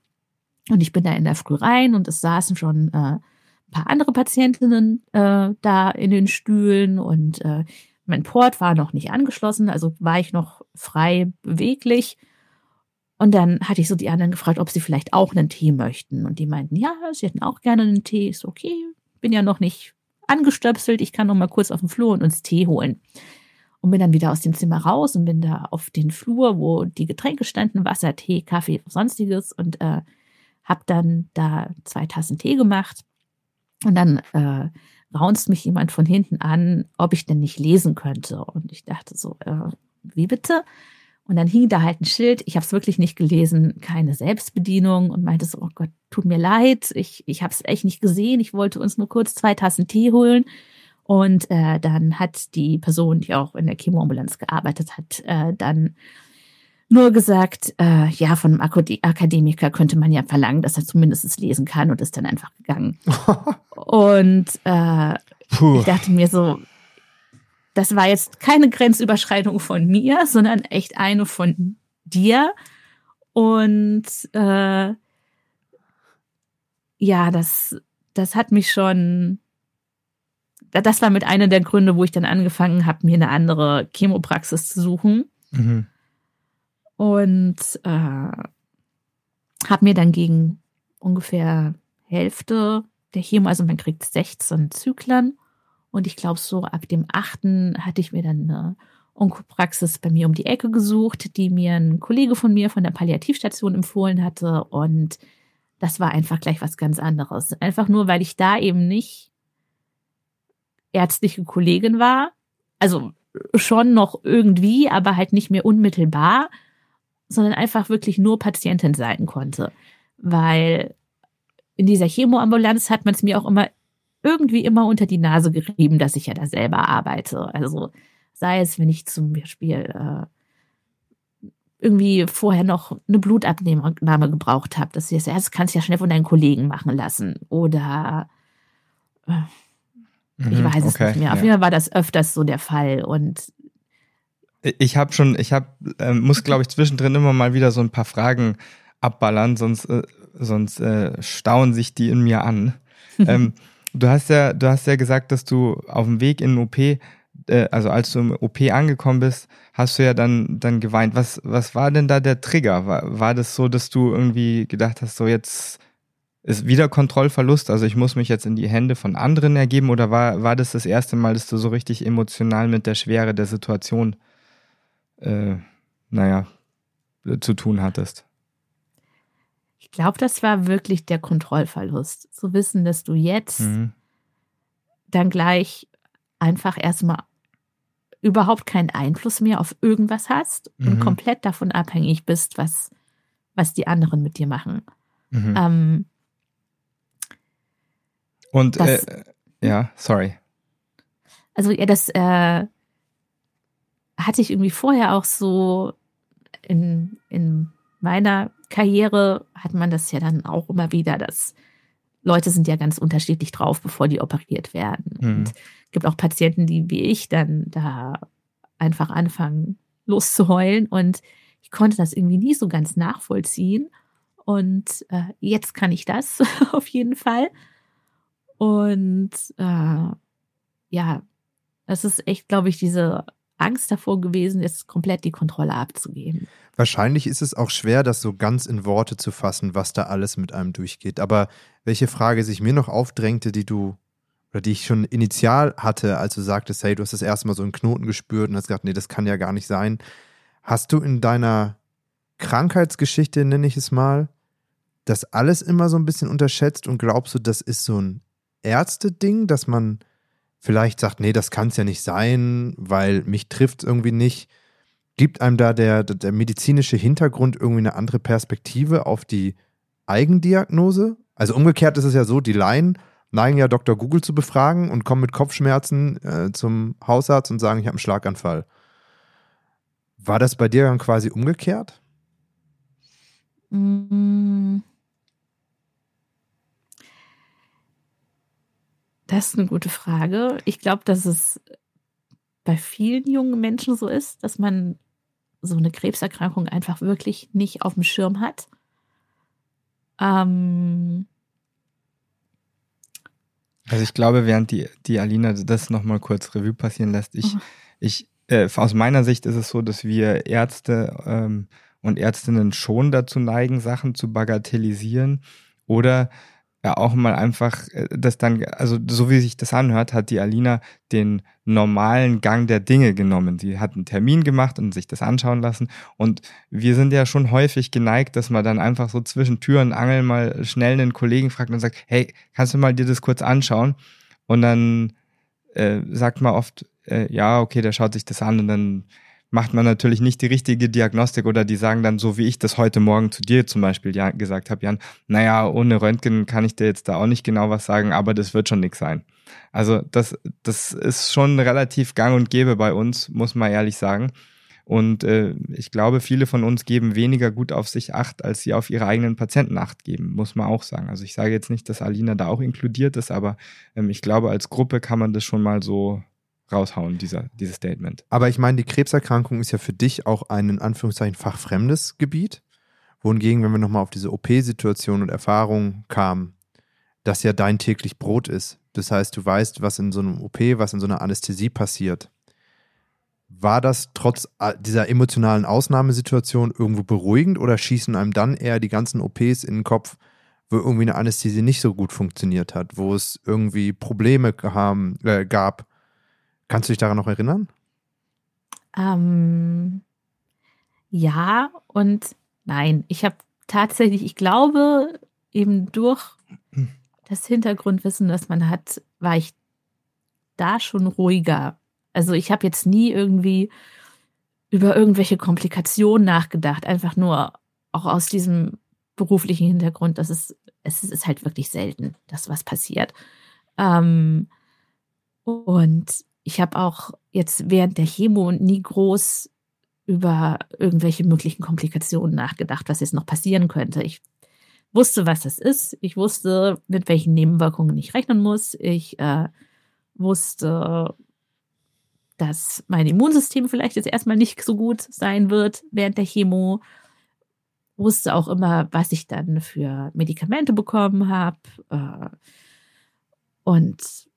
Und ich bin da in der Früh rein und es saßen schon äh, paar andere Patientinnen äh, da in den Stühlen und äh, mein Port war noch nicht angeschlossen, also war ich noch frei beweglich. Und dann hatte ich so die anderen gefragt, ob sie vielleicht auch einen Tee möchten. Und die meinten, ja, sie hätten auch gerne einen Tee. Ist okay, bin ja noch nicht angestöpselt, ich kann noch mal kurz auf den Flur und uns Tee holen. Und bin dann wieder aus dem Zimmer raus und bin da auf den Flur, wo die Getränke standen, Wasser, Tee, Kaffee, sonstiges und äh, habe dann da zwei Tassen Tee gemacht und dann äh, raunzt mich jemand von hinten an, ob ich denn nicht lesen könnte. Und ich dachte so, äh, wie bitte? Und dann hing da halt ein Schild, ich habe es wirklich nicht gelesen, keine Selbstbedienung und meinte so, oh Gott, tut mir leid, ich, ich habe es echt nicht gesehen, ich wollte uns nur kurz zwei Tassen Tee holen. Und äh, dann hat die Person, die auch in der Chemoambulanz gearbeitet hat, äh, dann nur gesagt, äh, ja, von einem Akademiker könnte man ja verlangen, dass er zumindest lesen kann und ist dann einfach gegangen. und äh, ich dachte mir so, das war jetzt keine Grenzüberschreitung von mir, sondern echt eine von dir. Und äh, ja, das, das hat mich schon. Das war mit einer der Gründe, wo ich dann angefangen habe, mir eine andere Chemopraxis zu suchen. Mhm und äh, habe mir dann gegen ungefähr Hälfte der Chemo, also man kriegt 16 Zyklen und ich glaube so ab dem achten hatte ich mir dann eine Onkopraxis bei mir um die Ecke gesucht, die mir ein Kollege von mir von der Palliativstation empfohlen hatte und das war einfach gleich was ganz anderes. Einfach nur, weil ich da eben nicht ärztliche Kollegin war, also schon noch irgendwie, aber halt nicht mehr unmittelbar sondern einfach wirklich nur Patientin sein konnte. Weil in dieser Chemoambulanz hat man es mir auch immer irgendwie immer unter die Nase gerieben, dass ich ja da selber arbeite. Also sei es, wenn ich zum Beispiel äh, irgendwie vorher noch eine Blutabnahme gebraucht habe, dass ich das, das kannst du ja schnell von deinen Kollegen machen lassen. Oder äh, ich mhm, weiß es okay, nicht mehr. Auf jeden Fall war das öfters so der Fall. Und ich habe schon, ich habe, äh, muss glaube ich zwischendrin immer mal wieder so ein paar Fragen abballern, sonst, äh, sonst äh, stauen sich die in mir an. ähm, du hast ja, du hast ja gesagt, dass du auf dem Weg in den OP, äh, also als du im OP angekommen bist, hast du ja dann, dann geweint. Was, was war denn da der Trigger? War, war das so, dass du irgendwie gedacht hast, so jetzt, ist wieder Kontrollverlust, also ich muss mich jetzt in die Hände von anderen ergeben oder war, war das das erste Mal, dass du so richtig emotional mit der Schwere der Situation, äh, naja, zu tun hattest? Ich glaube, das war wirklich der Kontrollverlust. Zu wissen, dass du jetzt mhm. dann gleich einfach erstmal überhaupt keinen Einfluss mehr auf irgendwas hast mhm. und komplett davon abhängig bist, was, was die anderen mit dir machen. Mhm. Ähm, und das, äh, ja, sorry. Also ja, das äh, hatte ich irgendwie vorher auch so in, in meiner Karriere hat man das ja dann auch immer wieder, dass Leute sind ja ganz unterschiedlich drauf, bevor die operiert werden. Mhm. Und gibt auch Patienten, die wie ich dann da einfach anfangen loszuheulen und ich konnte das irgendwie nie so ganz nachvollziehen. Und äh, jetzt kann ich das auf jeden Fall. Und äh, ja, das ist echt, glaube ich, diese Angst davor gewesen, jetzt komplett die Kontrolle abzugeben. Wahrscheinlich ist es auch schwer, das so ganz in Worte zu fassen, was da alles mit einem durchgeht. Aber welche Frage sich mir noch aufdrängte, die du oder die ich schon initial hatte, als du sagtest, hey, du hast das erste Mal so einen Knoten gespürt und hast gesagt, nee, das kann ja gar nicht sein. Hast du in deiner Krankheitsgeschichte, nenne ich es mal, das alles immer so ein bisschen unterschätzt und glaubst du, das ist so ein Ärzte-Ding, dass man vielleicht sagt, nee, das kann es ja nicht sein, weil mich trifft es irgendwie nicht. Gibt einem da der, der medizinische Hintergrund irgendwie eine andere Perspektive auf die Eigendiagnose? Also umgekehrt ist es ja so, die Laien neigen ja Dr. Google zu befragen und kommen mit Kopfschmerzen äh, zum Hausarzt und sagen, ich habe einen Schlaganfall. War das bei dir dann quasi umgekehrt? Mm. Das ist eine gute Frage. Ich glaube, dass es bei vielen jungen Menschen so ist, dass man so eine Krebserkrankung einfach wirklich nicht auf dem Schirm hat. Ähm also ich glaube, während die, die Alina das nochmal kurz Revue passieren lässt, ich, mhm. ich äh, aus meiner Sicht ist es so, dass wir Ärzte ähm, und Ärztinnen schon dazu neigen, Sachen zu bagatellisieren oder ja auch mal einfach äh, das dann, also so wie sich das anhört, hat die Alina den normalen Gang der Dinge genommen. Sie hat einen Termin gemacht und sich das anschauen lassen. Und wir sind ja schon häufig geneigt, dass man dann einfach so zwischen Tür und Angel mal schnell einen Kollegen fragt und sagt, hey, kannst du mal dir das kurz anschauen? Und dann äh, sagt man oft, äh, ja, okay, der schaut sich das an und dann macht man natürlich nicht die richtige Diagnostik oder die sagen dann so, wie ich das heute Morgen zu dir zum Beispiel gesagt habe, Jan, naja, ohne Röntgen kann ich dir jetzt da auch nicht genau was sagen, aber das wird schon nix sein. Also das, das ist schon relativ gang und gäbe bei uns, muss man ehrlich sagen. Und äh, ich glaube, viele von uns geben weniger gut auf sich acht, als sie auf ihre eigenen Patienten acht geben, muss man auch sagen. Also ich sage jetzt nicht, dass Alina da auch inkludiert ist, aber ähm, ich glaube, als Gruppe kann man das schon mal so raushauen, dieser, dieses Statement. Aber ich meine, die Krebserkrankung ist ja für dich auch ein in Anführungszeichen fachfremdes Gebiet. Wohingegen, wenn wir nochmal auf diese OP-Situation und Erfahrung kamen, das ja dein täglich Brot ist. Das heißt, du weißt, was in so einem OP, was in so einer Anästhesie passiert. War das trotz dieser emotionalen Ausnahmesituation irgendwo beruhigend oder schießen einem dann eher die ganzen OPs in den Kopf, wo irgendwie eine Anästhesie nicht so gut funktioniert hat, wo es irgendwie Probleme haben, äh, gab, Kannst du dich daran noch erinnern? Ähm, ja und nein. Ich habe tatsächlich, ich glaube, eben durch das Hintergrundwissen, das man hat, war ich da schon ruhiger. Also ich habe jetzt nie irgendwie über irgendwelche Komplikationen nachgedacht, einfach nur auch aus diesem beruflichen Hintergrund, dass es, es ist halt wirklich selten, dass was passiert. Ähm, und ich habe auch jetzt während der Chemo nie groß über irgendwelche möglichen Komplikationen nachgedacht, was jetzt noch passieren könnte. Ich wusste, was das ist. Ich wusste, mit welchen Nebenwirkungen ich rechnen muss. Ich äh, wusste, dass mein Immunsystem vielleicht jetzt erstmal nicht so gut sein wird während der Chemo. Wusste auch immer, was ich dann für Medikamente bekommen habe. Äh, und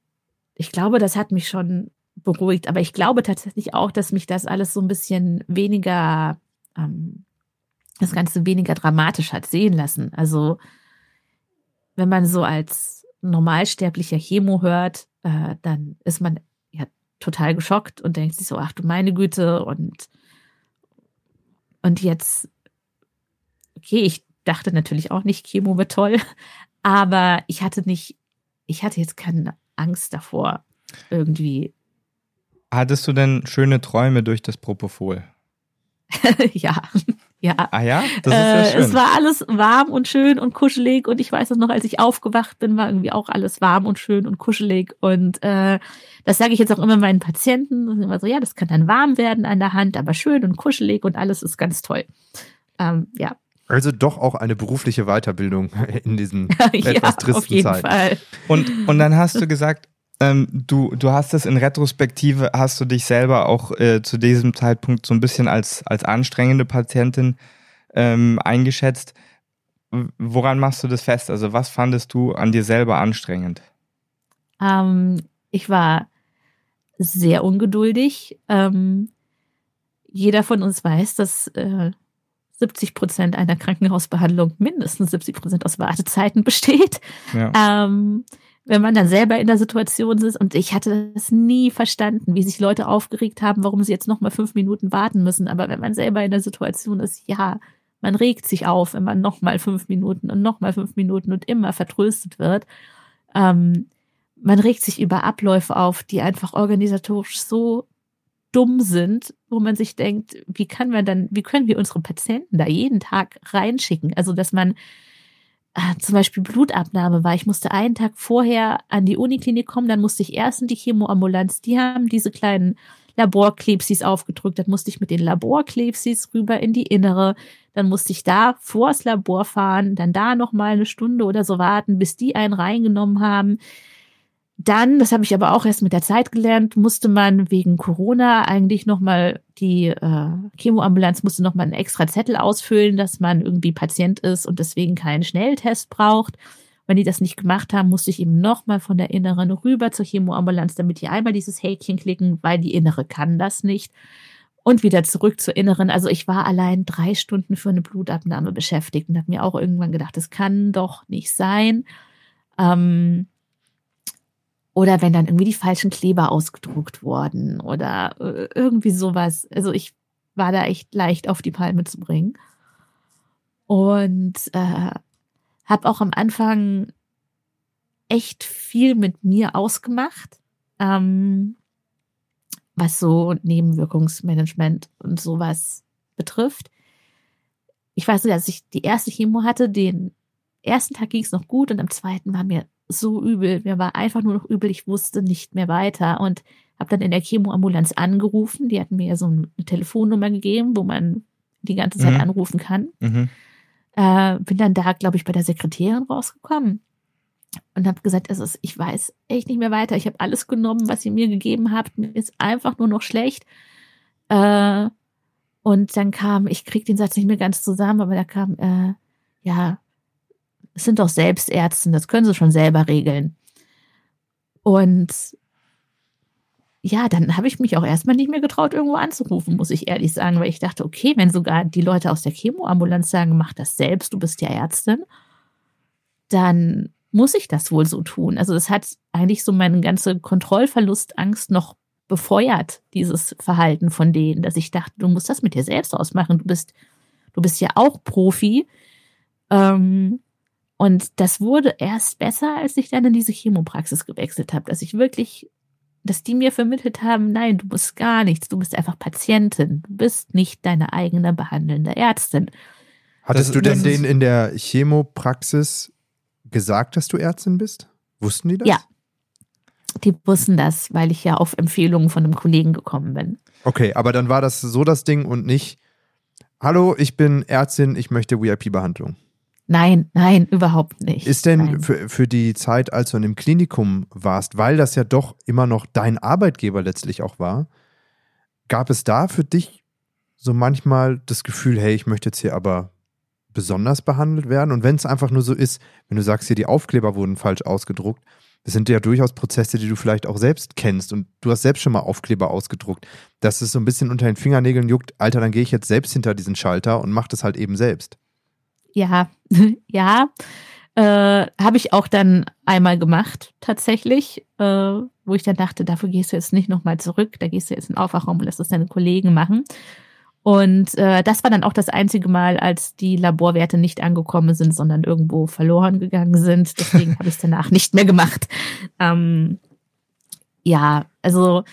ich glaube, das hat mich schon beruhigt. Aber ich glaube tatsächlich auch, dass mich das alles so ein bisschen weniger, ähm, das Ganze weniger dramatisch hat sehen lassen. Also wenn man so als normalsterblicher Chemo hört, äh, dann ist man ja total geschockt und denkt sich so, ach du meine Güte und und jetzt, okay, ich dachte natürlich auch nicht, Chemo wird toll, aber ich hatte nicht, ich hatte jetzt keine Angst davor, irgendwie. Hattest du denn schöne Träume durch das Propofol? ja. Ja. Ah ja, das ist ja äh, schön. es war alles warm und schön und kuschelig und ich weiß es noch, als ich aufgewacht bin, war irgendwie auch alles warm und schön und kuschelig und äh, das sage ich jetzt auch immer meinen Patienten und immer so, ja, das kann dann warm werden an der Hand, aber schön und kuschelig und alles ist ganz toll. Ähm, ja. Also doch auch eine berufliche Weiterbildung in diesen etwas ja, tristen auf jeden Zeiten. Fall. Und, und dann hast du gesagt, ähm, du, du hast es in Retrospektive, hast du dich selber auch äh, zu diesem Zeitpunkt so ein bisschen als, als anstrengende Patientin ähm, eingeschätzt. Woran machst du das fest? Also was fandest du an dir selber anstrengend? Ähm, ich war sehr ungeduldig. Ähm, jeder von uns weiß, dass äh, 70 Prozent einer Krankenhausbehandlung mindestens 70 Prozent aus Wartezeiten besteht. Ja. Ähm, wenn man dann selber in der Situation ist und ich hatte das nie verstanden, wie sich Leute aufgeregt haben, warum sie jetzt noch mal fünf Minuten warten müssen. Aber wenn man selber in der Situation ist, ja, man regt sich auf, wenn man noch mal fünf Minuten und noch mal fünf Minuten und immer vertröstet wird. Ähm, man regt sich über Abläufe auf, die einfach organisatorisch so dumm sind, wo man sich denkt, wie kann man dann, wie können wir unsere Patienten da jeden Tag reinschicken? Also, dass man äh, zum Beispiel Blutabnahme war. Ich musste einen Tag vorher an die Uniklinik kommen, dann musste ich erst in die Chemoambulanz. Die haben diese kleinen Laborklebsis aufgedrückt. Dann musste ich mit den Laborklebsis rüber in die Innere. Dann musste ich da vors Labor fahren, dann da noch mal eine Stunde oder so warten, bis die einen reingenommen haben. Dann, das habe ich aber auch erst mit der Zeit gelernt, musste man wegen Corona eigentlich noch mal die äh, Chemoambulanz musste noch mal einen extra Zettel ausfüllen, dass man irgendwie Patient ist und deswegen keinen Schnelltest braucht. Wenn die das nicht gemacht haben, musste ich eben noch mal von der Inneren rüber zur Chemoambulanz, damit die einmal dieses Häkchen klicken, weil die Innere kann das nicht. Und wieder zurück zur Inneren. Also ich war allein drei Stunden für eine Blutabnahme beschäftigt und habe mir auch irgendwann gedacht, das kann doch nicht sein. Ähm, oder wenn dann irgendwie die falschen Kleber ausgedruckt wurden oder äh, irgendwie sowas. Also ich war da echt leicht auf die Palme zu bringen. Und äh, habe auch am Anfang echt viel mit mir ausgemacht, ähm, was so Nebenwirkungsmanagement und sowas betrifft. Ich weiß nicht, als ich die erste Chemo hatte, den ersten Tag ging es noch gut und am zweiten war mir so übel. Mir war einfach nur noch übel. Ich wusste nicht mehr weiter und habe dann in der Chemoambulanz angerufen. Die hatten mir ja so eine Telefonnummer gegeben, wo man die ganze Zeit Mhm. anrufen kann. Mhm. Äh, bin dann da, glaube ich, bei der Sekretärin rausgekommen und habe gesagt, es ist, ich weiß echt nicht mehr weiter. Ich habe alles genommen, was ihr mir gegeben habt. Mir ist einfach nur noch schlecht. Äh, und dann kam, ich krieg den Satz nicht mehr ganz zusammen, aber da kam, äh, ja, es sind doch Selbstärzte, das können sie schon selber regeln. Und ja, dann habe ich mich auch erstmal nicht mehr getraut, irgendwo anzurufen, muss ich ehrlich sagen, weil ich dachte, okay, wenn sogar die Leute aus der Chemoambulanz sagen, mach das selbst, du bist ja Ärztin, dann muss ich das wohl so tun. Also das hat eigentlich so meine ganze Kontrollverlustangst noch befeuert, dieses Verhalten von denen, dass ich dachte, du musst das mit dir selbst ausmachen. Du bist, du bist ja auch Profi. Ähm, und das wurde erst besser, als ich dann in diese Chemopraxis gewechselt habe, dass ich wirklich, dass die mir vermittelt haben, nein, du musst gar nichts, du bist einfach Patientin, du bist nicht deine eigene behandelnde Ärztin. Hattest Das- du denn denen in der Chemopraxis gesagt, dass du Ärztin bist? Wussten die das? Ja. Die wussten das, weil ich ja auf Empfehlungen von einem Kollegen gekommen bin. Okay, aber dann war das so das Ding und nicht, hallo, ich bin Ärztin, ich möchte VIP-Behandlung. Nein, nein, überhaupt nicht. Ist denn nein. für, für die Zeit, als du in dem Klinikum warst, weil das ja doch immer noch dein Arbeitgeber letztlich auch war, gab es da für dich so manchmal das Gefühl, hey, ich möchte jetzt hier aber besonders behandelt werden? Und wenn es einfach nur so ist, wenn du sagst, hier die Aufkleber wurden falsch ausgedruckt, das sind ja durchaus Prozesse, die du vielleicht auch selbst kennst und du hast selbst schon mal Aufkleber ausgedruckt, dass es so ein bisschen unter den Fingernägeln juckt, Alter, dann gehe ich jetzt selbst hinter diesen Schalter und mach das halt eben selbst. Ja, ja. Äh, habe ich auch dann einmal gemacht, tatsächlich, äh, wo ich dann dachte, dafür gehst du jetzt nicht nochmal zurück, da gehst du jetzt in den Aufwachraum und lässt das deine Kollegen machen. Und äh, das war dann auch das einzige Mal, als die Laborwerte nicht angekommen sind, sondern irgendwo verloren gegangen sind. Deswegen habe ich es danach nicht mehr gemacht. Ähm, ja, also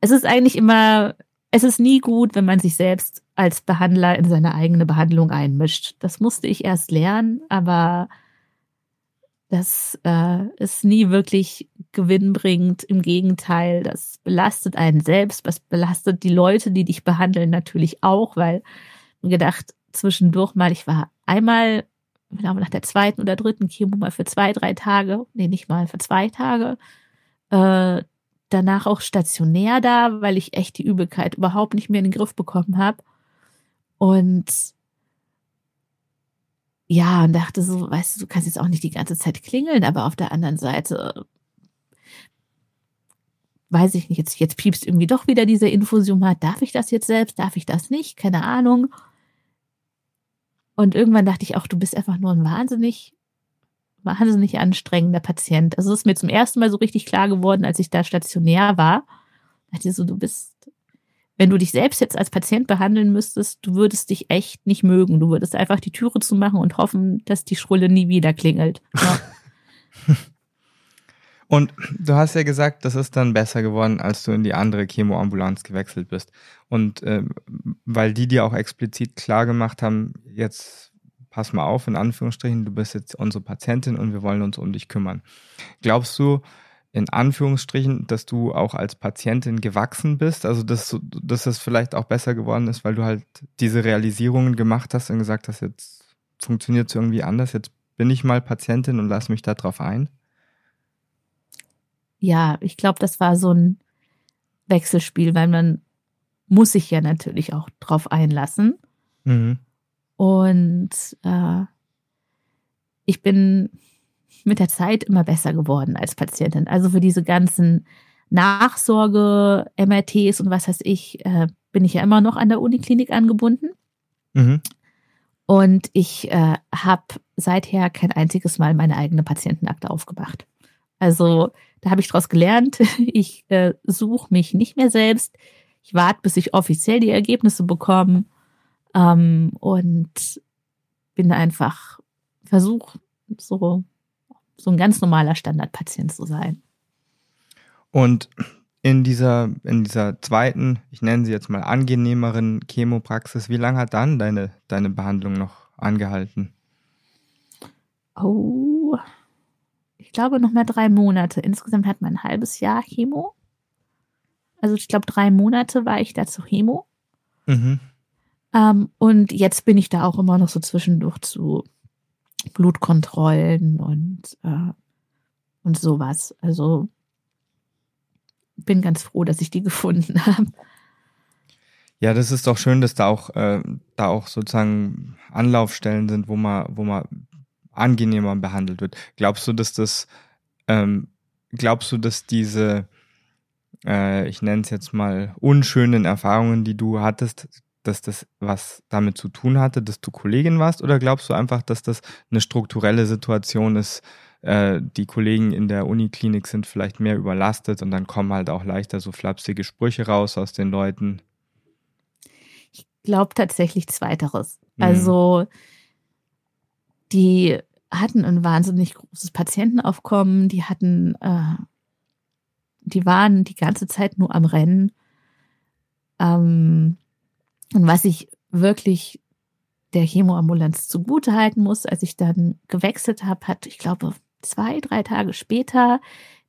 es ist eigentlich immer, es ist nie gut, wenn man sich selbst als Behandler in seine eigene Behandlung einmischt. Das musste ich erst lernen, aber das äh, ist nie wirklich gewinnbringend. Im Gegenteil, das belastet einen selbst, das belastet die Leute, die dich behandeln, natürlich auch, weil gedacht, zwischendurch mal, ich war einmal, ich glaube, nach der zweiten oder dritten Chemo mal für zwei, drei Tage, nee, nicht mal, für zwei Tage, äh, danach auch stationär da, weil ich echt die Übelkeit überhaupt nicht mehr in den Griff bekommen habe. Und ja, und dachte so, weißt du, du kannst jetzt auch nicht die ganze Zeit klingeln, aber auf der anderen Seite weiß ich nicht, jetzt, jetzt piepst irgendwie doch wieder diese Infusiomat. Darf ich das jetzt selbst? Darf ich das nicht? Keine Ahnung. Und irgendwann dachte ich auch, du bist einfach nur ein wahnsinnig, wahnsinnig anstrengender Patient. Also es ist mir zum ersten Mal so richtig klar geworden, als ich da stationär war. Da dachte ich so, du bist wenn du dich selbst jetzt als Patient behandeln müsstest, du würdest dich echt nicht mögen. Du würdest einfach die Türe zumachen und hoffen, dass die Schrulle nie wieder klingelt. Ja. und du hast ja gesagt, das ist dann besser geworden, als du in die andere Chemoambulanz gewechselt bist. Und äh, weil die dir auch explizit klar gemacht haben, jetzt pass mal auf, in Anführungsstrichen, du bist jetzt unsere Patientin und wir wollen uns um dich kümmern. Glaubst du, in Anführungsstrichen, dass du auch als Patientin gewachsen bist, also dass, dass es vielleicht auch besser geworden ist, weil du halt diese Realisierungen gemacht hast und gesagt hast, jetzt funktioniert es irgendwie anders, jetzt bin ich mal Patientin und lass mich da drauf ein? Ja, ich glaube, das war so ein Wechselspiel, weil man muss sich ja natürlich auch drauf einlassen. Mhm. Und äh, ich bin mit der Zeit immer besser geworden als Patientin. Also für diese ganzen Nachsorge, MRTs und was weiß ich, äh, bin ich ja immer noch an der Uniklinik angebunden. Mhm. Und ich äh, habe seither kein einziges Mal meine eigene Patientenakte aufgemacht. Also da habe ich daraus gelernt, ich äh, suche mich nicht mehr selbst. Ich warte, bis ich offiziell die Ergebnisse bekomme ähm, und bin einfach, versuche so so ein ganz normaler Standardpatient zu sein. Und in dieser, in dieser zweiten, ich nenne sie jetzt mal angenehmeren Chemopraxis, wie lange hat dann deine, deine Behandlung noch angehalten? Oh, ich glaube noch mal drei Monate. Insgesamt hat man ein halbes Jahr Chemo. Also ich glaube, drei Monate war ich da zu Chemo. Mhm. Ähm, und jetzt bin ich da auch immer noch so zwischendurch zu Blutkontrollen und, äh, und sowas. Also bin ganz froh, dass ich die gefunden habe. Ja, das ist doch schön, dass da auch, äh, da auch sozusagen Anlaufstellen sind, wo man, wo man angenehmer behandelt wird. Glaubst du, dass das, ähm, glaubst du, dass diese, äh, ich nenne es jetzt mal, unschönen Erfahrungen, die du hattest, dass das was damit zu tun hatte, dass du Kollegin warst? Oder glaubst du einfach, dass das eine strukturelle Situation ist? Äh, die Kollegen in der Uniklinik sind vielleicht mehr überlastet und dann kommen halt auch leichter so flapsige Sprüche raus aus den Leuten. Ich glaube tatsächlich Zweiteres. Mhm. Also die hatten ein wahnsinnig großes Patientenaufkommen, die hatten, äh, die waren die ganze Zeit nur am Rennen. Ähm, und was ich wirklich der Chemoambulanz zugute halten muss, als ich dann gewechselt habe, hat, ich glaube, zwei, drei Tage später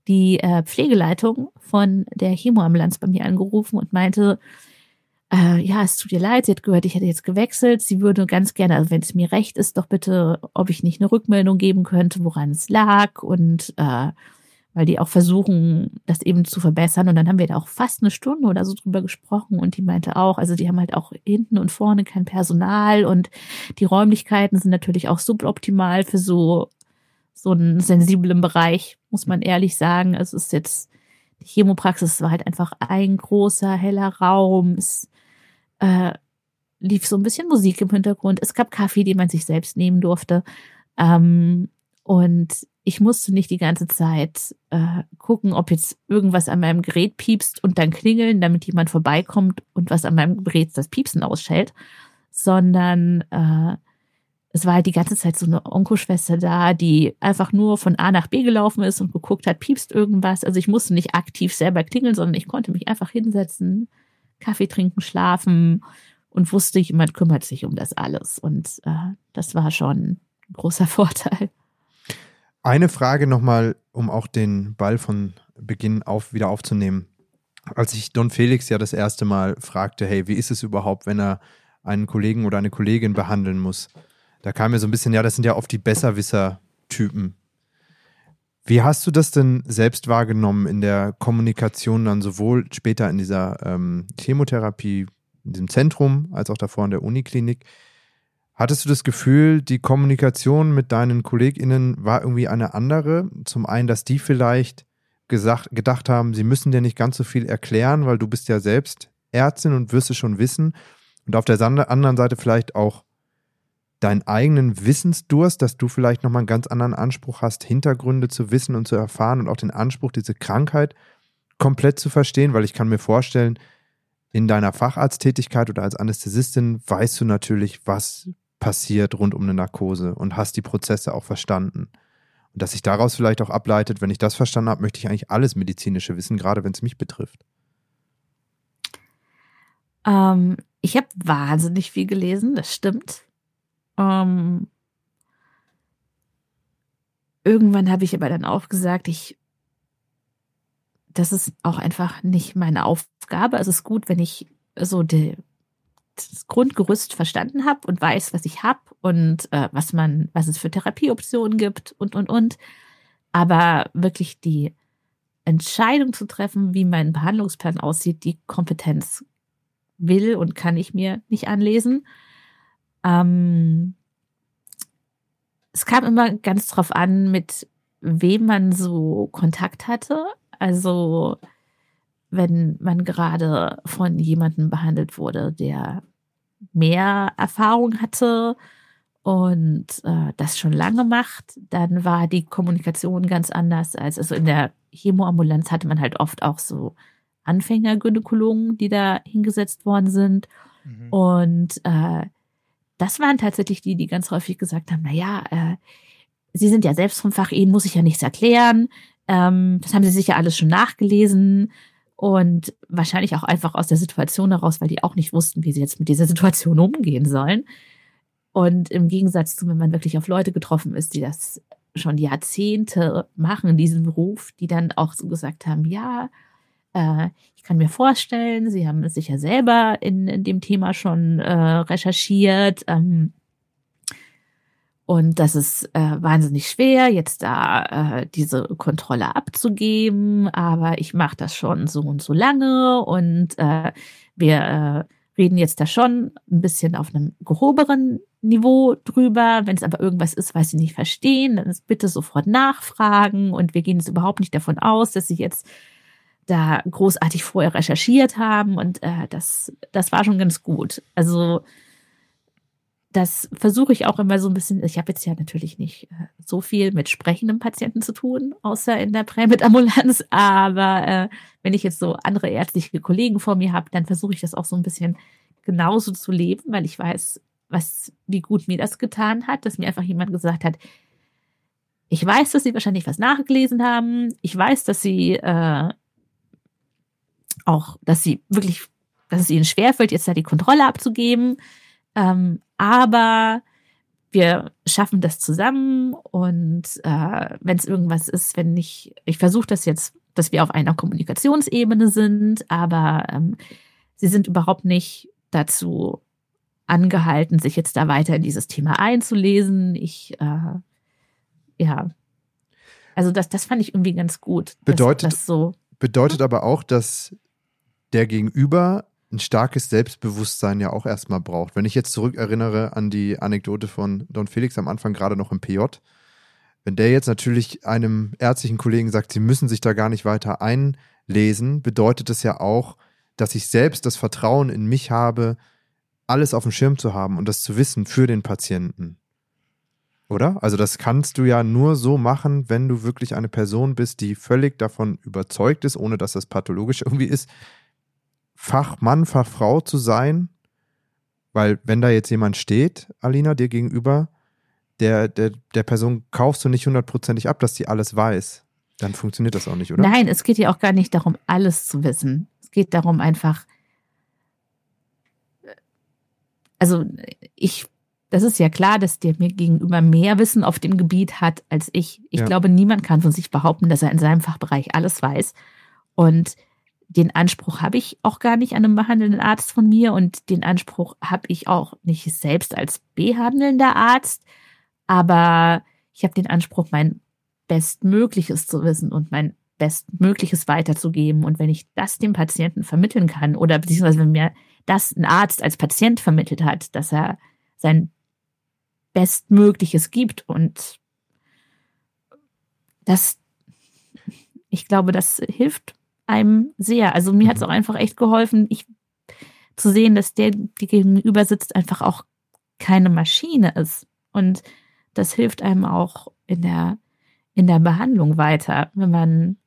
die äh, Pflegeleitung von der Chemoambulanz bei mir angerufen und meinte, äh, ja, es tut ihr leid, sie hat gehört, ich hätte jetzt gewechselt. Sie würde ganz gerne, also wenn es mir recht ist, doch bitte, ob ich nicht eine Rückmeldung geben könnte, woran es lag und äh, weil die auch versuchen, das eben zu verbessern. Und dann haben wir da auch fast eine Stunde oder so drüber gesprochen und die meinte auch, also die haben halt auch hinten und vorne kein Personal und die Räumlichkeiten sind natürlich auch suboptimal für so, so einen sensiblen Bereich, muss man ehrlich sagen. Also es ist jetzt, die Chemopraxis war halt einfach ein großer, heller Raum. Es äh, lief so ein bisschen Musik im Hintergrund. Es gab Kaffee, den man sich selbst nehmen durfte. Ähm, Und ich musste nicht die ganze Zeit äh, gucken, ob jetzt irgendwas an meinem Gerät piepst und dann klingeln, damit jemand vorbeikommt und was an meinem Gerät das Piepsen ausschält, sondern äh, es war halt die ganze Zeit so eine Onkoschwester da, die einfach nur von A nach B gelaufen ist und geguckt hat, piepst irgendwas. Also ich musste nicht aktiv selber klingeln, sondern ich konnte mich einfach hinsetzen, Kaffee trinken, schlafen und wusste, jemand kümmert sich um das alles. Und äh, das war schon ein großer Vorteil. Eine Frage nochmal, um auch den Ball von Beginn auf wieder aufzunehmen. Als ich Don Felix ja das erste Mal fragte, hey, wie ist es überhaupt, wenn er einen Kollegen oder eine Kollegin behandeln muss? Da kam mir so ein bisschen, ja, das sind ja oft die Besserwisser-Typen. Wie hast du das denn selbst wahrgenommen in der Kommunikation dann sowohl später in dieser ähm, Chemotherapie, in diesem Zentrum, als auch davor in der Uniklinik? Hattest du das Gefühl, die Kommunikation mit deinen KollegInnen war irgendwie eine andere? Zum einen, dass die vielleicht gesagt, gedacht haben, sie müssen dir nicht ganz so viel erklären, weil du bist ja selbst Ärztin und wirst es schon wissen. Und auf der anderen Seite vielleicht auch deinen eigenen Wissensdurst, dass du vielleicht nochmal einen ganz anderen Anspruch hast, Hintergründe zu wissen und zu erfahren und auch den Anspruch, diese Krankheit komplett zu verstehen, weil ich kann mir vorstellen, in deiner Facharzttätigkeit oder als Anästhesistin weißt du natürlich, was passiert rund um eine Narkose und hast die Prozesse auch verstanden. Und dass sich daraus vielleicht auch ableitet, wenn ich das verstanden habe, möchte ich eigentlich alles medizinische wissen, gerade wenn es mich betrifft. Ähm, ich habe wahnsinnig viel gelesen, das stimmt. Ähm, irgendwann habe ich aber dann auch gesagt, ich, das ist auch einfach nicht meine Aufgabe. Also es ist gut, wenn ich so die, das Grundgerüst verstanden habe und weiß, was ich habe und äh, was man, was es für Therapieoptionen gibt und und und. Aber wirklich die Entscheidung zu treffen, wie mein Behandlungsplan aussieht, die Kompetenz will und kann ich mir nicht anlesen. Ähm, es kam immer ganz drauf an, mit wem man so Kontakt hatte. Also wenn man gerade von jemandem behandelt wurde, der mehr Erfahrung hatte und äh, das schon lange macht, dann war die Kommunikation ganz anders als also in der Chemoambulanz hatte man halt oft auch so Anfängergynäkologen, die da hingesetzt worden sind mhm. und äh, das waren tatsächlich die, die ganz häufig gesagt haben, na ja, äh, Sie sind ja selbst vom Fach, Ihnen muss ich ja nichts erklären. Ähm, das haben Sie sicher alles schon nachgelesen und wahrscheinlich auch einfach aus der Situation heraus, weil die auch nicht wussten, wie sie jetzt mit dieser Situation umgehen sollen. Und im Gegensatz zu, wenn man wirklich auf Leute getroffen ist, die das schon Jahrzehnte machen, diesen Beruf, die dann auch so gesagt haben, ja, äh, ich kann mir vorstellen, Sie haben es sicher selber in, in dem Thema schon äh, recherchiert. Ähm, und das ist äh, wahnsinnig schwer, jetzt da äh, diese Kontrolle abzugeben, aber ich mache das schon so und so lange und äh, wir äh, reden jetzt da schon ein bisschen auf einem gehobenen Niveau drüber. Wenn es aber irgendwas ist, was Sie nicht verstehen, dann ist bitte sofort nachfragen und wir gehen jetzt überhaupt nicht davon aus, dass Sie jetzt da großartig vorher recherchiert haben und äh, das, das war schon ganz gut. Also das versuche ich auch immer so ein bisschen. Ich habe jetzt ja natürlich nicht äh, so viel mit sprechenden Patienten zu tun, außer in der Prämitambulanz. Aber äh, wenn ich jetzt so andere ärztliche Kollegen vor mir habe, dann versuche ich das auch so ein bisschen genauso zu leben, weil ich weiß, was, wie gut mir das getan hat, dass mir einfach jemand gesagt hat, ich weiß, dass Sie wahrscheinlich was nachgelesen haben. Ich weiß, dass Sie äh, auch, dass sie wirklich, dass es ihnen schwerfällt, jetzt da die Kontrolle abzugeben. Ähm, aber wir schaffen das zusammen und äh, wenn es irgendwas ist, wenn nicht, ich versuche das jetzt, dass wir auf einer Kommunikationsebene sind, aber ähm, sie sind überhaupt nicht dazu angehalten, sich jetzt da weiter in dieses Thema einzulesen. Ich, äh, ja, also das, das fand ich irgendwie ganz gut. Bedeutet, das so, bedeutet aber auch, dass der Gegenüber ein starkes Selbstbewusstsein ja auch erstmal braucht. Wenn ich jetzt zurückerinnere an die Anekdote von Don Felix am Anfang gerade noch im PJ, wenn der jetzt natürlich einem ärztlichen Kollegen sagt, sie müssen sich da gar nicht weiter einlesen, bedeutet das ja auch, dass ich selbst das Vertrauen in mich habe, alles auf dem Schirm zu haben und das zu wissen für den Patienten. Oder? Also das kannst du ja nur so machen, wenn du wirklich eine Person bist, die völlig davon überzeugt ist, ohne dass das pathologisch irgendwie ist, Fachmann, Fachfrau zu sein. Weil wenn da jetzt jemand steht, Alina, dir gegenüber, der, der, der Person kaufst du nicht hundertprozentig ab, dass die alles weiß. Dann funktioniert das auch nicht, oder? Nein, es geht ja auch gar nicht darum, alles zu wissen. Es geht darum, einfach. Also, ich das ist ja klar, dass der mir gegenüber mehr Wissen auf dem Gebiet hat als ich. Ich Ja. glaube, niemand kann von sich behaupten, dass er in seinem Fachbereich alles weiß. Und den Anspruch habe ich auch gar nicht an einem behandelnden Arzt von mir und den Anspruch habe ich auch nicht selbst als behandelnder Arzt. Aber ich habe den Anspruch, mein Bestmögliches zu wissen und mein Bestmögliches weiterzugeben. Und wenn ich das dem Patienten vermitteln kann oder beziehungsweise wenn mir das ein Arzt als Patient vermittelt hat, dass er sein Bestmögliches gibt und das, ich glaube, das hilft einem sehr. Also mir hat es Mhm. auch einfach echt geholfen, ich zu sehen, dass der, die gegenüber sitzt, einfach auch keine Maschine ist. Und das hilft einem auch in der, in der Behandlung weiter, wenn man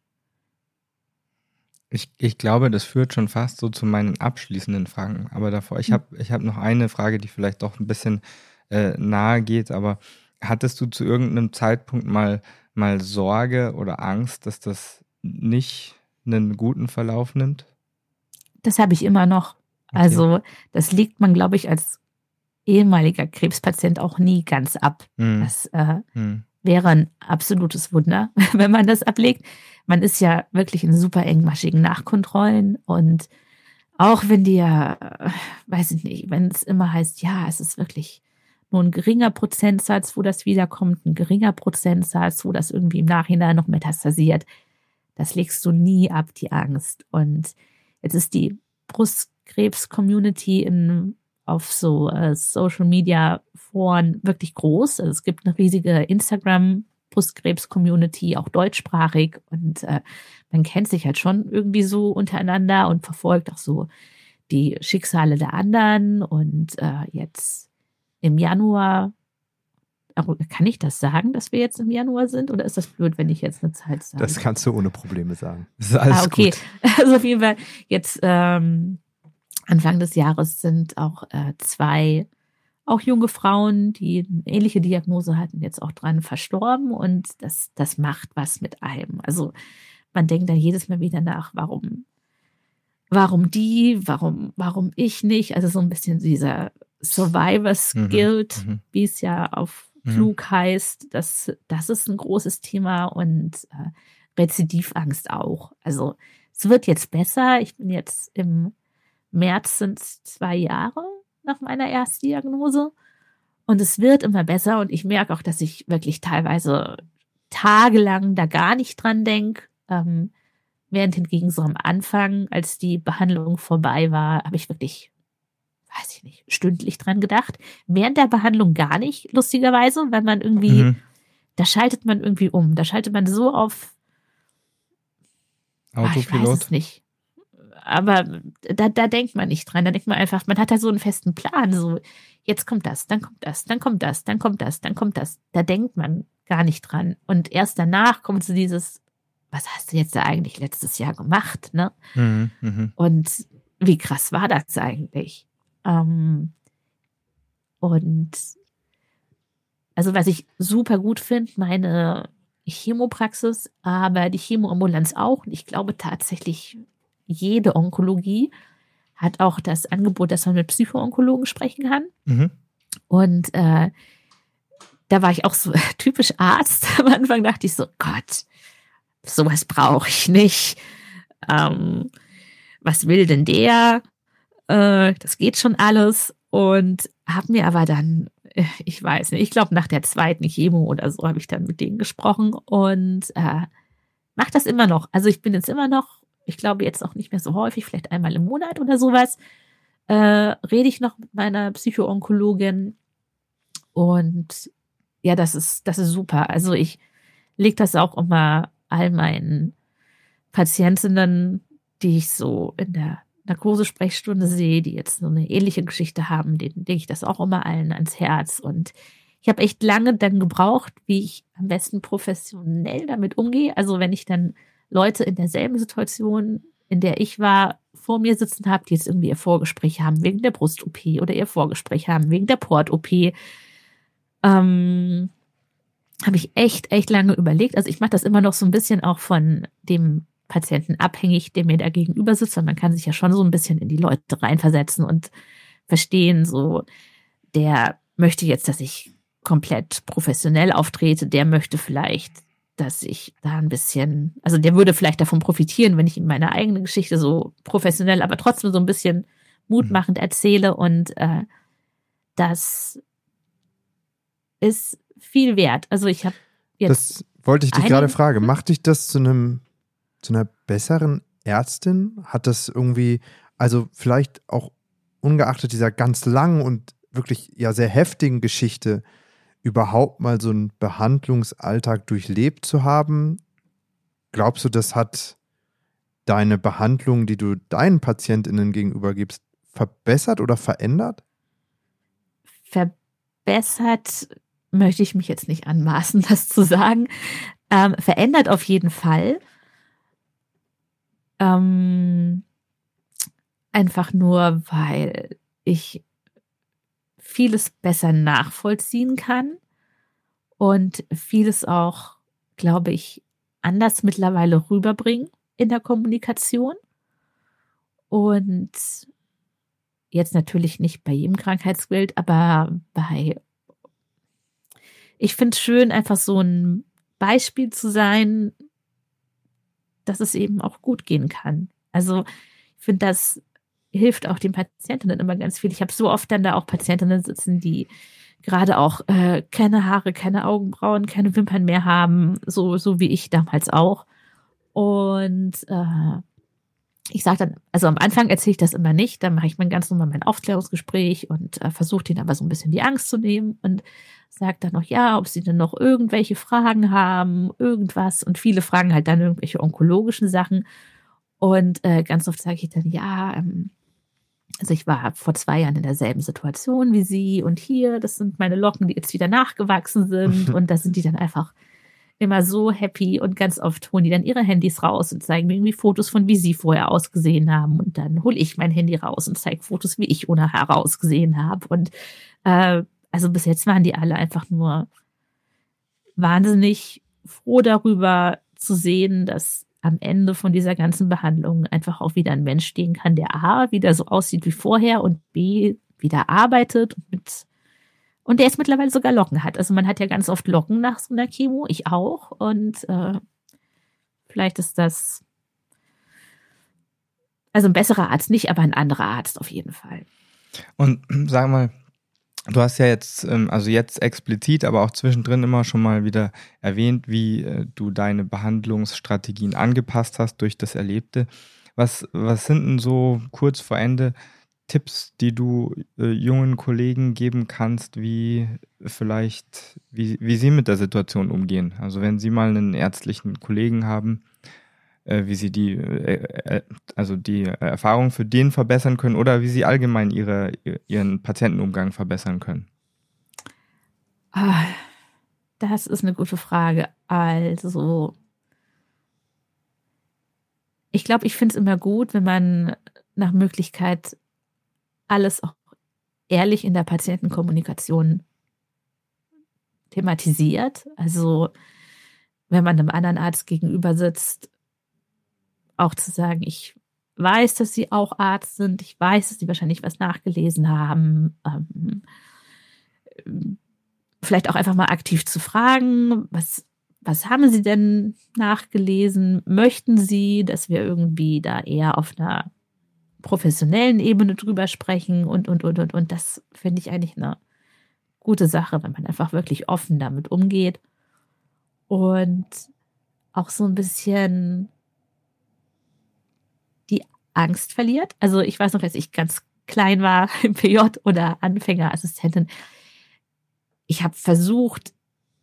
Ich, ich glaube, das führt schon fast so zu meinen abschließenden Fragen. Aber davor, ich Hm. habe ich hab noch eine Frage, die vielleicht doch ein bisschen äh, nahe geht. Aber hattest du zu irgendeinem Zeitpunkt mal, mal Sorge oder Angst, dass das nicht einen guten Verlauf nimmt? Das habe ich immer noch. Okay. Also das legt man, glaube ich, als ehemaliger Krebspatient auch nie ganz ab. Hm, Das äh, hm, wäre ein absolutes Wunder, wenn man das ablegt. Man ist ja wirklich in super engmaschigen Nachkontrollen und auch wenn dir, weiß ich nicht, wenn es immer heißt, ja, es ist wirklich nur ein geringer Prozentsatz, wo das wiederkommt, ein geringer Prozentsatz, wo das irgendwie im Nachhinein noch metastasiert, das legst du nie ab, die Angst. Und jetzt ist die Brustkrebs-Community in auf so äh, Social Media Foren wirklich groß. Also es gibt eine riesige Instagram Brustkrebs-Community, auch deutschsprachig und äh, man kennt sich halt schon irgendwie so untereinander und verfolgt auch so die Schicksale der anderen und äh, jetzt im Januar kann ich das sagen, dass wir jetzt im Januar sind oder ist das blöd, wenn ich jetzt eine Zeit sage? Das kannst du ohne Probleme sagen. Das ist alles ah, okay. gut. Also auf jeden Fall jetzt ähm, Anfang des Jahres sind auch äh, zwei auch junge Frauen, die eine ähnliche Diagnose hatten, jetzt auch dran verstorben und das, das macht was mit einem. Also man denkt dann jedes Mal wieder nach, warum, warum die, warum, warum ich nicht? Also so ein bisschen dieser Survivors Mhm, Guilt, mhm. wie es ja auf Mhm. Flug heißt, das, das ist ein großes Thema und äh, Rezidivangst auch. Also es wird jetzt besser. Ich bin jetzt im März sind zwei Jahre nach meiner Erstdiagnose und es wird immer besser und ich merke auch, dass ich wirklich teilweise tagelang da gar nicht dran denke. Ähm, während hingegen so am Anfang, als die Behandlung vorbei war, habe ich wirklich weiß ich nicht, stündlich dran gedacht. Während der Behandlung gar nicht, lustigerweise, weil man irgendwie, Mhm. da schaltet man irgendwie um. Da schaltet man so auf, ah, ich weiß Autopilot. es nicht. Aber da, da denkt man nicht dran. Da denkt man einfach, man hat da so einen festen Plan. So, jetzt kommt das, dann kommt das, dann kommt das, dann kommt das, dann kommt das. Da denkt man gar nicht dran. Und erst danach kommt so dieses, was hast du jetzt da eigentlich letztes Jahr gemacht, ne? Mhm. Mhm. Und wie krass war das eigentlich? Ähm, und also was ich super gut finde, meine Chemopraxis, aber die Chemoambulanz auch. Und ich glaube tatsächlich, jede Onkologie hat auch das Angebot, dass man mit Psychoonkologen sprechen kann. Mhm. Und äh, da war ich auch so typisch Arzt. Am Anfang dachte ich so, Gott, sowas brauche ich nicht. Ähm, was will denn der? Äh, das geht schon alles. Und habe mir aber dann, äh, ich weiß nicht, ich glaube nach der zweiten Chemo oder so habe ich dann mit denen gesprochen und äh, mache das immer noch. Also ich bin jetzt immer noch, ich glaube jetzt auch nicht mehr so häufig, vielleicht einmal im Monat oder sowas, äh, rede ich noch mit meiner Psychoonkologin und ja, das ist, das ist super. Also ich lege das auch immer all meinen Patientinnen, die ich so in der Narkosesprechstunde sehe, die jetzt so eine ähnliche Geschichte haben, denen lege ich das auch immer allen ans Herz. Und ich habe echt lange dann gebraucht, wie ich am besten professionell damit umgehe. Also wenn ich dann Leute in derselben Situation, in der ich war, vor mir sitzen habe, die jetzt irgendwie ihr Vorgespräch haben wegen der Brust-OP oder ihr Vorgespräch haben wegen der Port-OP, ähm, habe ich echt, echt lange überlegt. Also ich mache das immer noch so ein bisschen auch von dem Patienten abhängig, der mir da gegenüber sitzt. Und man kann sich ja schon so ein bisschen in die Leute reinversetzen und verstehen, so, der möchte jetzt, dass ich komplett professionell auftrete, der möchte vielleicht, dass ich da ein bisschen, also der würde vielleicht davon profitieren, wenn ich ihm meine eigene Geschichte so professionell, aber trotzdem so ein bisschen mutmachend mhm. erzähle und äh, das ist viel wert. Also ich habe jetzt. Das wollte ich dich gerade fragen. Macht dich das zu einem, zu einer besseren Ärztin? Hat das irgendwie, also vielleicht auch ungeachtet dieser ganz langen und wirklich ja sehr heftigen Geschichte, überhaupt mal so einen Behandlungsalltag durchlebt zu haben? Glaubst du, das hat deine Behandlung, die du deinen PatientInnen gegenüber gibst, verbessert oder verändert? Verbessert möchte ich mich jetzt nicht anmaßen, das zu sagen. Ähm, verändert auf jeden Fall. Ähm, einfach nur, weil ich vieles besser nachvollziehen kann und vieles auch, glaube ich, anders mittlerweile rüberbringen in der Kommunikation. Und jetzt natürlich nicht bei jedem Krankheitsbild, aber bei, ich finde es schön, einfach so ein Beispiel zu sein, dass es eben auch gut gehen kann. Also ich finde das hilft auch den Patientinnen immer ganz viel. Ich habe so oft dann da auch Patientinnen sitzen, die gerade auch äh, keine Haare, keine Augenbrauen, keine Wimpern mehr haben, so, so wie ich damals auch. Und äh, ich sage dann, also am Anfang erzähle ich das immer nicht, dann mache ich mein ganz normal mein Aufklärungsgespräch und äh, versuche denen aber so ein bisschen die Angst zu nehmen und sage dann noch, ja, ob sie denn noch irgendwelche Fragen haben, irgendwas. Und viele fragen halt dann irgendwelche onkologischen Sachen. Und äh, ganz oft sage ich dann, ja, ähm, also ich war vor zwei Jahren in derselben Situation wie sie und hier, das sind meine Locken, die jetzt wieder nachgewachsen sind und da sind die dann einfach immer so happy und ganz oft holen die dann ihre Handys raus und zeigen mir irgendwie Fotos von wie sie vorher ausgesehen haben. Und dann hole ich mein Handy raus und zeige Fotos, wie ich ohne Haare ausgesehen habe. Und äh, also bis jetzt waren die alle einfach nur wahnsinnig froh darüber zu sehen, dass am Ende von dieser ganzen Behandlung einfach auch wieder ein Mensch stehen kann, der A, wieder so aussieht wie vorher und B, wieder arbeitet und mit und der jetzt mittlerweile sogar Locken hat. Also man hat ja ganz oft Locken nach so einer Chemo, ich auch. Und äh, vielleicht ist das also ein besserer Arzt nicht, aber ein anderer Arzt auf jeden Fall. Und sag mal, Du hast ja jetzt, ähm, also jetzt explizit, aber auch zwischendrin immer schon mal wieder erwähnt, wie äh, du deine Behandlungsstrategien angepasst hast durch das Erlebte. Was, was sind denn so kurz vor Ende Tipps, die du äh, jungen Kollegen geben kannst, wie vielleicht, wie, wie sie mit der Situation umgehen? Also wenn sie mal einen ärztlichen Kollegen haben, äh, wie sie die, äh, äh, also die Erfahrung für den verbessern können oder wie sie allgemein ihre, ihren Patientenumgang verbessern können? Ah, das ist eine gute Frage. Also, ich glaube, ich finde es immer gut, wenn man nach Möglichkeit alles auch ehrlich in der Patientenkommunikation thematisiert. Also, wenn man einem anderen Arzt gegenüber sitzt auch zu sagen, ich weiß, dass sie auch Arzt sind, ich weiß, dass sie wahrscheinlich was nachgelesen haben. Ähm, vielleicht auch einfach mal aktiv zu fragen, was, was haben sie denn nachgelesen? Möchten sie, dass wir irgendwie da eher auf einer professionellen Ebene drüber sprechen und, und, und, und, und. Das finde ich eigentlich eine gute Sache, wenn man einfach wirklich offen damit umgeht und auch so ein bisschen Angst verliert. Also ich weiß noch, als ich ganz klein war im PJ oder Anfängerassistentin, ich habe versucht,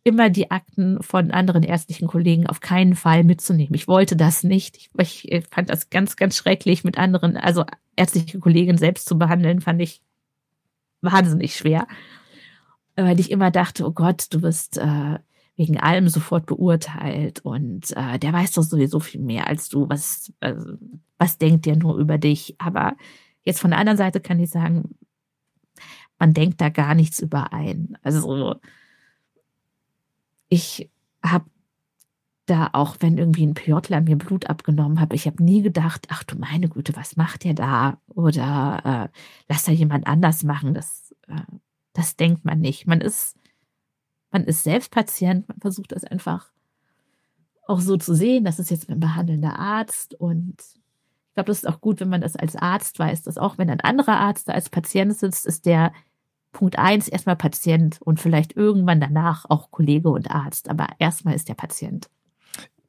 immer die Akten von anderen ärztlichen Kollegen auf keinen Fall mitzunehmen. Ich wollte das nicht. Ich, ich fand das ganz, ganz schrecklich, mit anderen, also ärztliche Kollegen selbst zu behandeln, fand ich wahnsinnig schwer. weil ich immer dachte, oh Gott, du bist äh, wegen allem sofort beurteilt und äh, der weiß doch sowieso viel mehr als du. Was, äh, was denkt der nur über dich? Aber jetzt von der anderen Seite kann ich sagen, man denkt da gar nichts überein. Also ich habe da auch, wenn irgendwie ein Pjotler mir Blut abgenommen hat, ich habe nie gedacht, ach du meine Güte, was macht der da? Oder äh, lass da jemand anders machen. Das, äh, das denkt man nicht. Man ist, man ist selbst Patient, man versucht das einfach auch so zu sehen, das ist jetzt ein behandelnder Arzt und ich glaube, das ist auch gut, wenn man das als Arzt weiß, dass auch wenn ein anderer Arzt da als Patient sitzt, ist der Punkt eins erstmal Patient und vielleicht irgendwann danach auch Kollege und Arzt, aber erstmal ist der Patient.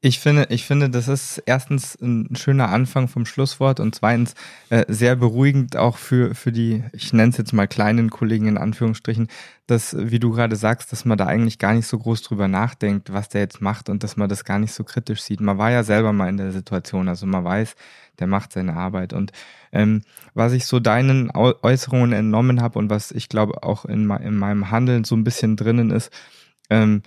Ich finde, ich finde, das ist erstens ein schöner Anfang vom Schlusswort und zweitens äh, sehr beruhigend auch für, für die, ich nenne es jetzt mal kleinen Kollegen in Anführungsstrichen, dass, wie du gerade sagst, dass man da eigentlich gar nicht so groß drüber nachdenkt, was der jetzt macht und dass man das gar nicht so kritisch sieht. Man war ja selber mal in der Situation, also man weiß, der macht seine Arbeit. Und ähm, was ich so deinen Äußerungen entnommen habe und was ich glaube auch in, in meinem Handeln so ein bisschen drinnen ist, ähm,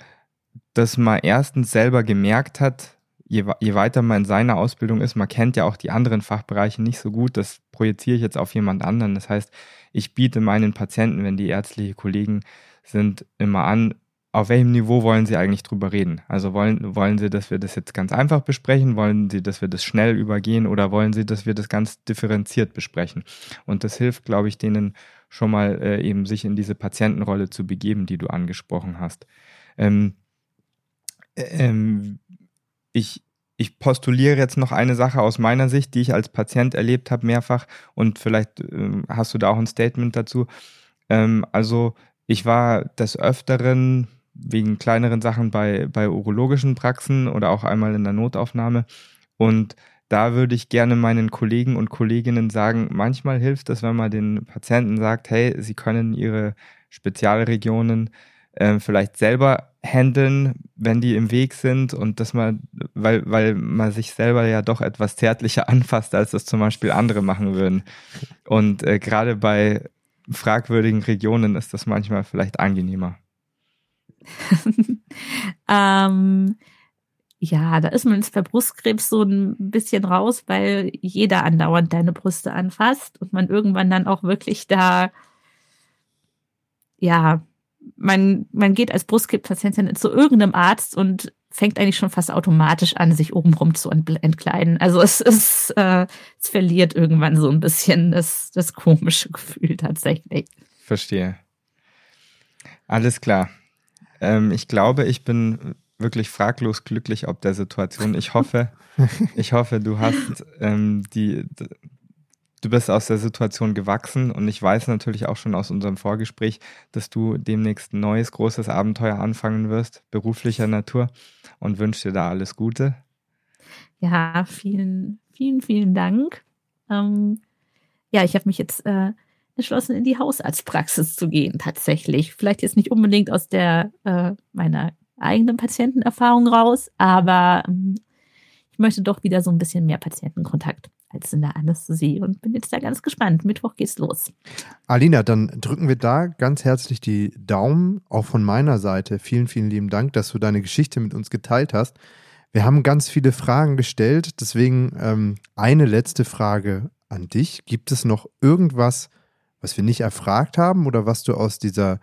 dass man erstens selber gemerkt hat, je, je weiter man in seiner Ausbildung ist, man kennt ja auch die anderen Fachbereiche nicht so gut, das projiziere ich jetzt auf jemand anderen. Das heißt, ich biete meinen Patienten, wenn die ärztliche Kollegen sind, immer an, auf welchem Niveau wollen Sie eigentlich drüber reden? Also wollen, wollen Sie, dass wir das jetzt ganz einfach besprechen? Wollen Sie, dass wir das schnell übergehen? Oder wollen Sie, dass wir das ganz differenziert besprechen? Und das hilft, glaube ich, denen schon mal äh, eben sich in diese Patientenrolle zu begeben, die du angesprochen hast. Ähm, ähm, ich, ich postuliere jetzt noch eine Sache aus meiner Sicht, die ich als Patient erlebt habe mehrfach und vielleicht ähm, hast du da auch ein Statement dazu. Ähm, also ich war des Öfteren wegen kleineren Sachen bei, bei urologischen Praxen oder auch einmal in der Notaufnahme und da würde ich gerne meinen Kollegen und Kolleginnen sagen, manchmal hilft es, wenn man den Patienten sagt, hey, sie können ihre Spezialregionen äh, vielleicht selber handeln, wenn die im Weg sind und dass man, weil, weil man sich selber ja doch etwas zärtlicher anfasst, als das zum Beispiel andere machen würden. Und äh, gerade bei fragwürdigen Regionen ist das manchmal vielleicht angenehmer. ähm, ja, da ist man jetzt bei Brustkrebs so ein bisschen raus, weil jeder andauernd deine Brüste anfasst und man irgendwann dann auch wirklich da, ja, man, man geht als Brustkrebspatientin zu irgendeinem Arzt und fängt eigentlich schon fast automatisch an, sich obenrum zu entkleiden. Also es ist, äh, es verliert irgendwann so ein bisschen das, das komische Gefühl tatsächlich. Verstehe. Alles klar. Ähm, ich glaube, ich bin wirklich fraglos glücklich ob der Situation. Ich hoffe, ich hoffe, du hast ähm, die, du bist aus der Situation gewachsen und ich weiß natürlich auch schon aus unserem Vorgespräch, dass du demnächst ein neues großes Abenteuer anfangen wirst, beruflicher Natur und wünsche dir da alles Gute. Ja, vielen, vielen, vielen Dank. Ähm, ja, ich habe mich jetzt äh, entschlossen, in die Hausarztpraxis zu gehen, tatsächlich. Vielleicht jetzt nicht unbedingt aus der äh, meiner eigenen Patientenerfahrung raus, aber ähm, ich möchte doch wieder so ein bisschen mehr Patientenkontakt als in der Anästhesie und bin jetzt da ganz gespannt. Mittwoch geht's los. Alina, dann drücken wir da ganz herzlich die Daumen, auch von meiner Seite. Vielen, vielen lieben Dank, dass du deine Geschichte mit uns geteilt hast. Wir haben ganz viele Fragen gestellt, deswegen ähm, eine letzte Frage an dich. Gibt es noch irgendwas, was wir nicht erfragt haben oder was du aus dieser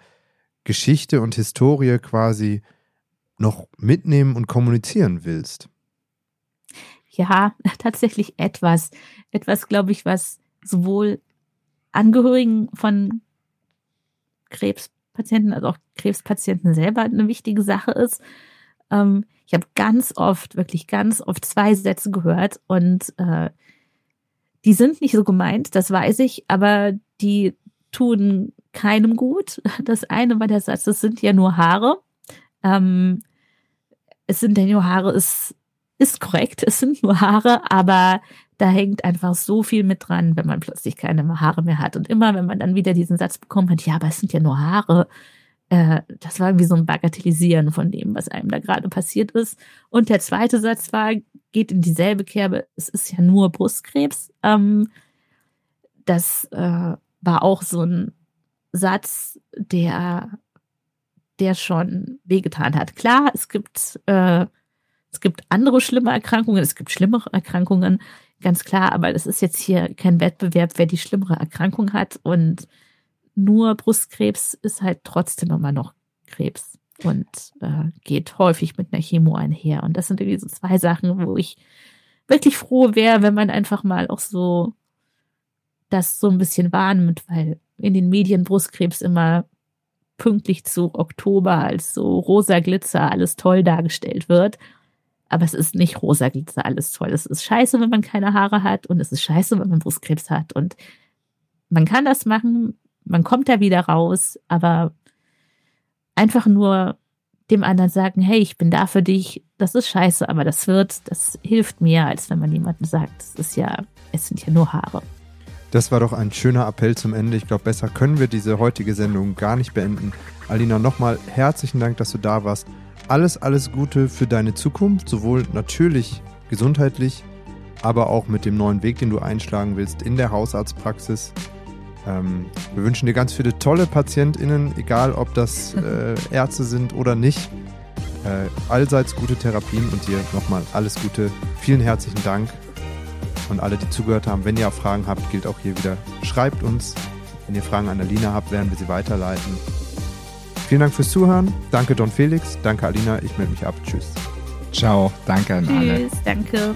Geschichte und Historie quasi noch mitnehmen und kommunizieren willst? Ja, tatsächlich etwas. Etwas, glaube ich, was sowohl Angehörigen von Krebspatienten als auch Krebspatienten selber eine wichtige Sache ist. Ähm, ich habe ganz oft, wirklich ganz oft zwei Sätze gehört und äh, die sind nicht so gemeint, das weiß ich, aber die tun keinem gut. Das eine war der Satz, es sind ja nur Haare. Ähm, es sind ja nur Haare ist ist korrekt, es sind nur Haare, aber da hängt einfach so viel mit dran, wenn man plötzlich keine Haare mehr hat. Und immer, wenn man dann wieder diesen Satz bekommen hat, ja, aber es sind ja nur Haare, äh, das war wie so ein Bagatellisieren von dem, was einem da gerade passiert ist. Und der zweite Satz war, geht in dieselbe Kerbe, es ist ja nur Brustkrebs. Ähm, das äh, war auch so ein Satz, der der schon wehgetan hat. Klar, es gibt, äh, es gibt andere schlimme Erkrankungen, es gibt schlimmere Erkrankungen, ganz klar, aber es ist jetzt hier kein Wettbewerb, wer die schlimmere Erkrankung hat und nur Brustkrebs ist halt trotzdem immer noch Krebs und äh, geht häufig mit einer Chemo einher. Und das sind irgendwie so zwei Sachen, wo ich wirklich froh wäre, wenn man einfach mal auch so das so ein bisschen wahrnimmt, weil in den Medien Brustkrebs immer pünktlich zu Oktober als so rosa Glitzer alles toll dargestellt wird. Aber es ist nicht rosa Glitzer alles toll. Es ist scheiße, wenn man keine Haare hat und es ist scheiße, wenn man Brustkrebs hat. Und man kann das machen, man kommt da wieder raus, aber einfach nur dem anderen sagen, hey, ich bin da für dich, das ist scheiße, aber das wird, das hilft mehr, als wenn man jemandem sagt, es ist ja, es sind ja nur Haare. Das war doch ein schöner Appell zum Ende. Ich glaube, besser können wir diese heutige Sendung gar nicht beenden. Alina, nochmal herzlichen Dank, dass du da warst. Alles, alles Gute für deine Zukunft, sowohl natürlich gesundheitlich, aber auch mit dem neuen Weg, den du einschlagen willst in der Hausarztpraxis. Ähm, wir wünschen dir ganz viele tolle PatientInnen, egal ob das äh, Ärzte sind oder nicht. Äh, allseits gute Therapien und dir nochmal alles Gute. Vielen herzlichen Dank. Und alle, die zugehört haben, wenn ihr auch Fragen habt, gilt auch hier wieder, schreibt uns. Wenn ihr Fragen an Alina habt, werden wir sie weiterleiten. Vielen Dank fürs Zuhören. Danke Don Felix. Danke Alina. Ich melde mich ab. Tschüss. Ciao. Danke an Tschüss, alle. Tschüss, danke.